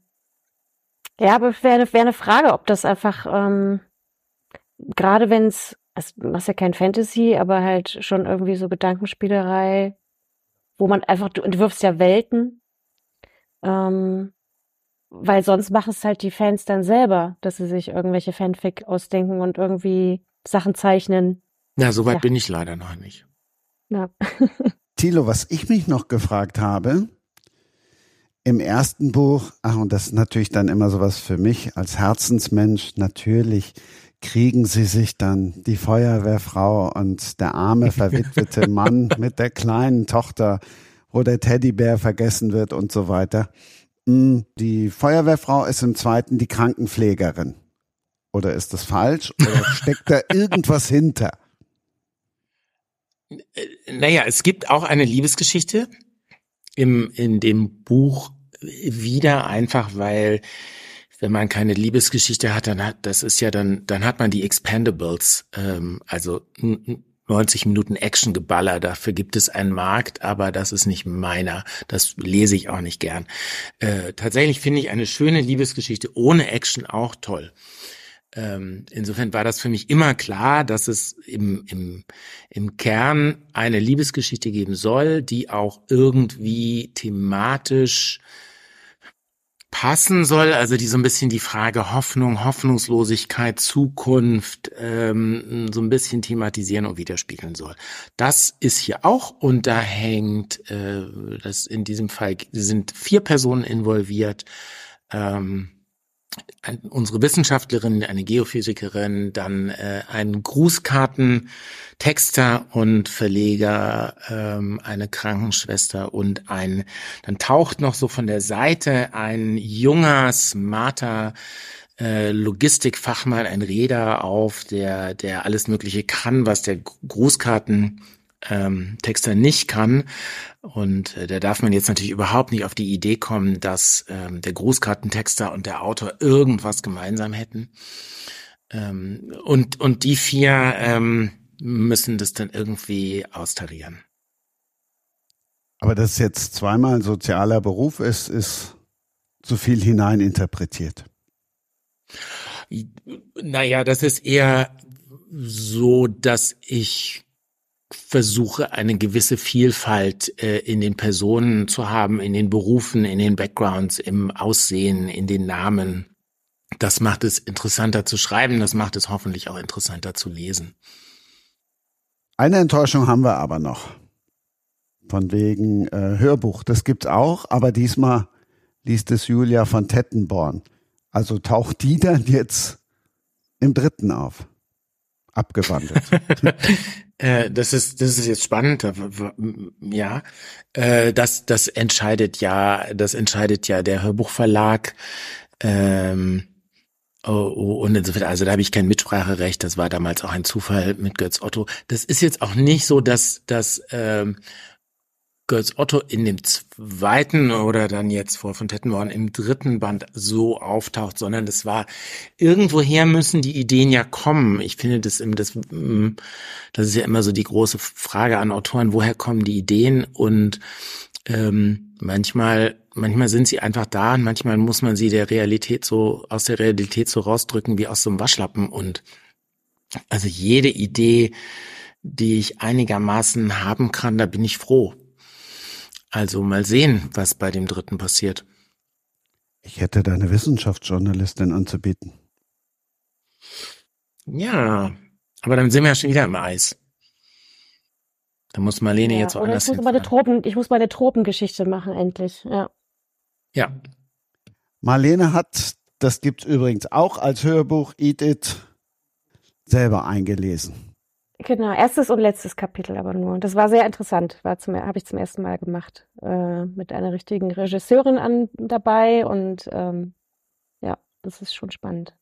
Ja, aber wäre wär eine Frage, ob das einfach, ähm, gerade wenn es, es machst ja kein Fantasy, aber halt schon irgendwie so Gedankenspielerei, wo man einfach, du entwirfst ja Welten, ähm, weil sonst machen es halt die Fans dann selber, dass sie sich irgendwelche Fanfic ausdenken und irgendwie Sachen zeichnen. Ja, soweit ja. bin ich leider noch nicht. Ja. Thilo, was ich mich noch gefragt habe, im ersten Buch, ach, und das ist natürlich dann immer sowas für mich als Herzensmensch, natürlich kriegen sie sich dann die Feuerwehrfrau und der arme, verwitwete Mann mit der kleinen Tochter, wo der Teddybär vergessen wird und so weiter. Die Feuerwehrfrau ist im zweiten die Krankenpflegerin. Oder ist das falsch? Oder steckt da irgendwas hinter? Naja, es gibt auch eine Liebesgeschichte im, in dem Buch wieder einfach, weil wenn man keine Liebesgeschichte hat, dann hat das ist ja dann dann hat man die Expendables, ähm, also 90 Minuten Actiongeballer. Dafür gibt es einen Markt, aber das ist nicht meiner. Das lese ich auch nicht gern. Äh, tatsächlich finde ich eine schöne Liebesgeschichte ohne Action auch toll. Ähm, insofern war das für mich immer klar, dass es im, im, im Kern eine Liebesgeschichte geben soll, die auch irgendwie thematisch passen soll, also die so ein bisschen die Frage Hoffnung, Hoffnungslosigkeit, Zukunft ähm, so ein bisschen thematisieren und widerspiegeln soll. Das ist hier auch und da hängt, äh, das in diesem Fall sind vier Personen involviert. Ähm, unsere Wissenschaftlerin, eine Geophysikerin, dann äh, ein Grußkartentexter und Verleger, ähm, eine Krankenschwester und ein, dann taucht noch so von der Seite ein junger, smarter äh, Logistikfachmann, ein Räder auf, der, der alles Mögliche kann, was der Grußkarten ähm, Texter nicht kann. Und äh, da darf man jetzt natürlich überhaupt nicht auf die Idee kommen, dass ähm, der Grußkartentexter und der Autor irgendwas gemeinsam hätten. Ähm, und, und die vier ähm, müssen das dann irgendwie austarieren. Aber dass jetzt zweimal sozialer Beruf ist, ist zu viel hineininterpretiert. Naja, das ist eher so, dass ich versuche, eine gewisse Vielfalt äh, in den Personen zu haben, in den Berufen, in den Backgrounds, im Aussehen, in den Namen. Das macht es interessanter zu schreiben, das macht es hoffentlich auch interessanter zu lesen. Eine Enttäuschung haben wir aber noch. Von wegen äh, Hörbuch. Das gibt's auch, aber diesmal liest es Julia von Tettenborn. Also taucht die dann jetzt im dritten auf. Abgewandelt. Äh, das ist das ist jetzt spannend, ja. Äh, das das entscheidet ja, das entscheidet ja der Hörbuchverlag. Ähm, oh, oh, und insofern, also da habe ich kein Mitspracherecht. Das war damals auch ein Zufall mit Götz Otto. Das ist jetzt auch nicht so, dass dass ähm, Götz Otto in dem zweiten oder dann jetzt vor von Tettenborn im dritten Band so auftaucht, sondern es war irgendwoher müssen die Ideen ja kommen. Ich finde das im das mm, das ist ja immer so die große Frage an Autoren, woher kommen die Ideen? Und ähm, manchmal manchmal sind sie einfach da und manchmal muss man sie der Realität so aus der Realität so rausdrücken wie aus so einem Waschlappen. Und also jede Idee, die ich einigermaßen haben kann, da bin ich froh also mal sehen, was bei dem dritten passiert. Ich hätte da eine Wissenschaftsjournalistin anzubieten. Ja, aber dann sind wir ja schon wieder im Eis. Da muss Marlene ja, jetzt woanders ich muss meine Tropen, Ich muss meine Tropengeschichte machen, endlich. Ja. Ja. Marlene hat, das gibt's übrigens auch als Hörbuch, Eat It, selber eingelesen. Genau, erstes und letztes Kapitel aber nur. Das war sehr interessant. War zum, habe ich zum ersten Mal gemacht. Äh, mit einer richtigen Regisseurin an, dabei und ähm, ja, das ist schon spannend.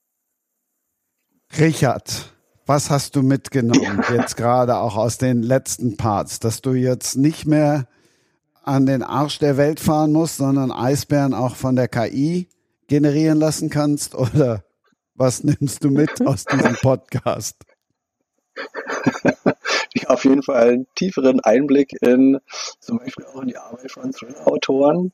Richard, was hast du mitgenommen jetzt gerade auch aus den letzten Parts, dass du jetzt nicht mehr an den Arsch der Welt fahren musst, sondern Eisbären auch von der KI generieren lassen kannst? Oder was nimmst du mit aus diesem Podcast? auf jeden Fall einen tieferen Einblick in zum Beispiel auch in die Arbeit von Thriller-Autoren,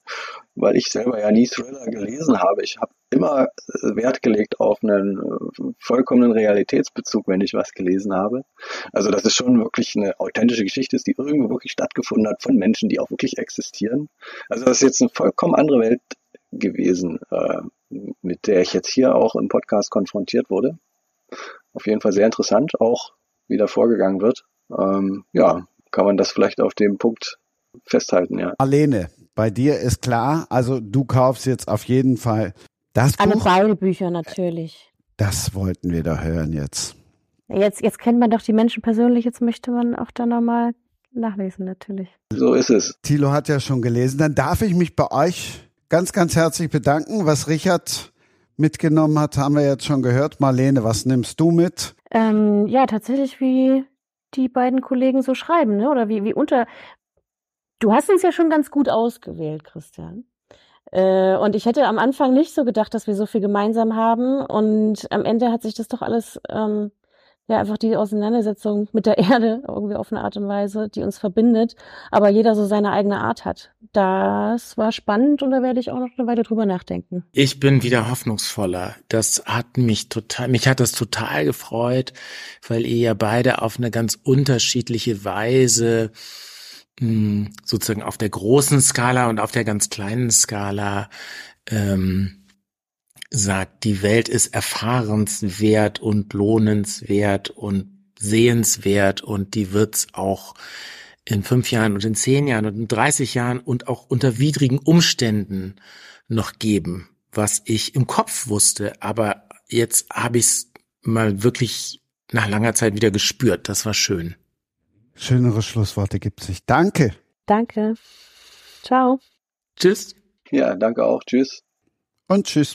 weil ich selber ja nie Thriller gelesen habe. Ich habe immer äh, Wert gelegt auf einen äh, vollkommenen Realitätsbezug, wenn ich was gelesen habe. Also dass es schon wirklich eine authentische Geschichte ist, die irgendwo wirklich stattgefunden hat von Menschen, die auch wirklich existieren. Also das ist jetzt eine vollkommen andere Welt gewesen, äh, mit der ich jetzt hier auch im Podcast konfrontiert wurde. Auf jeden Fall sehr interessant, auch wie da vorgegangen wird. Ähm, ja, kann man das vielleicht auf dem Punkt festhalten, ja. Alene, bei dir ist klar, also du kaufst jetzt auf jeden Fall das Alle Buch. beide Bücher natürlich. Das wollten wir da hören jetzt. Jetzt, jetzt kennt man doch die Menschen persönlich, jetzt möchte man auch da nochmal nachlesen, natürlich. So ist es. Thilo hat ja schon gelesen. Dann darf ich mich bei euch ganz, ganz herzlich bedanken. Was Richard mitgenommen hat, haben wir jetzt schon gehört. Marlene, was nimmst du mit? Ähm, ja, tatsächlich, wie die beiden Kollegen so schreiben, ne? Oder wie, wie unter. Du hast uns ja schon ganz gut ausgewählt, Christian. Äh, und ich hätte am Anfang nicht so gedacht, dass wir so viel gemeinsam haben. Und am Ende hat sich das doch alles, ähm, ja, einfach die Auseinandersetzung mit der Erde irgendwie auf eine Art und Weise, die uns verbindet, aber jeder so seine eigene Art hat. Das war spannend und da werde ich auch noch eine Weile drüber nachdenken. Ich bin wieder hoffnungsvoller. Das hat mich total, mich hat das total gefreut, weil ihr ja beide auf eine ganz unterschiedliche Weise mh, sozusagen auf der großen Skala und auf der ganz kleinen Skala ähm, sagt, die Welt ist erfahrenswert und lohnenswert und sehenswert und die wird's auch in fünf Jahren und in zehn Jahren und in 30 Jahren und auch unter widrigen Umständen noch geben, was ich im Kopf wusste. Aber jetzt habe ich es mal wirklich nach langer Zeit wieder gespürt. Das war schön. Schönere Schlussworte gibt's nicht. Danke. Danke. Ciao. Tschüss. Ja, danke auch. Tschüss. Und tschüss.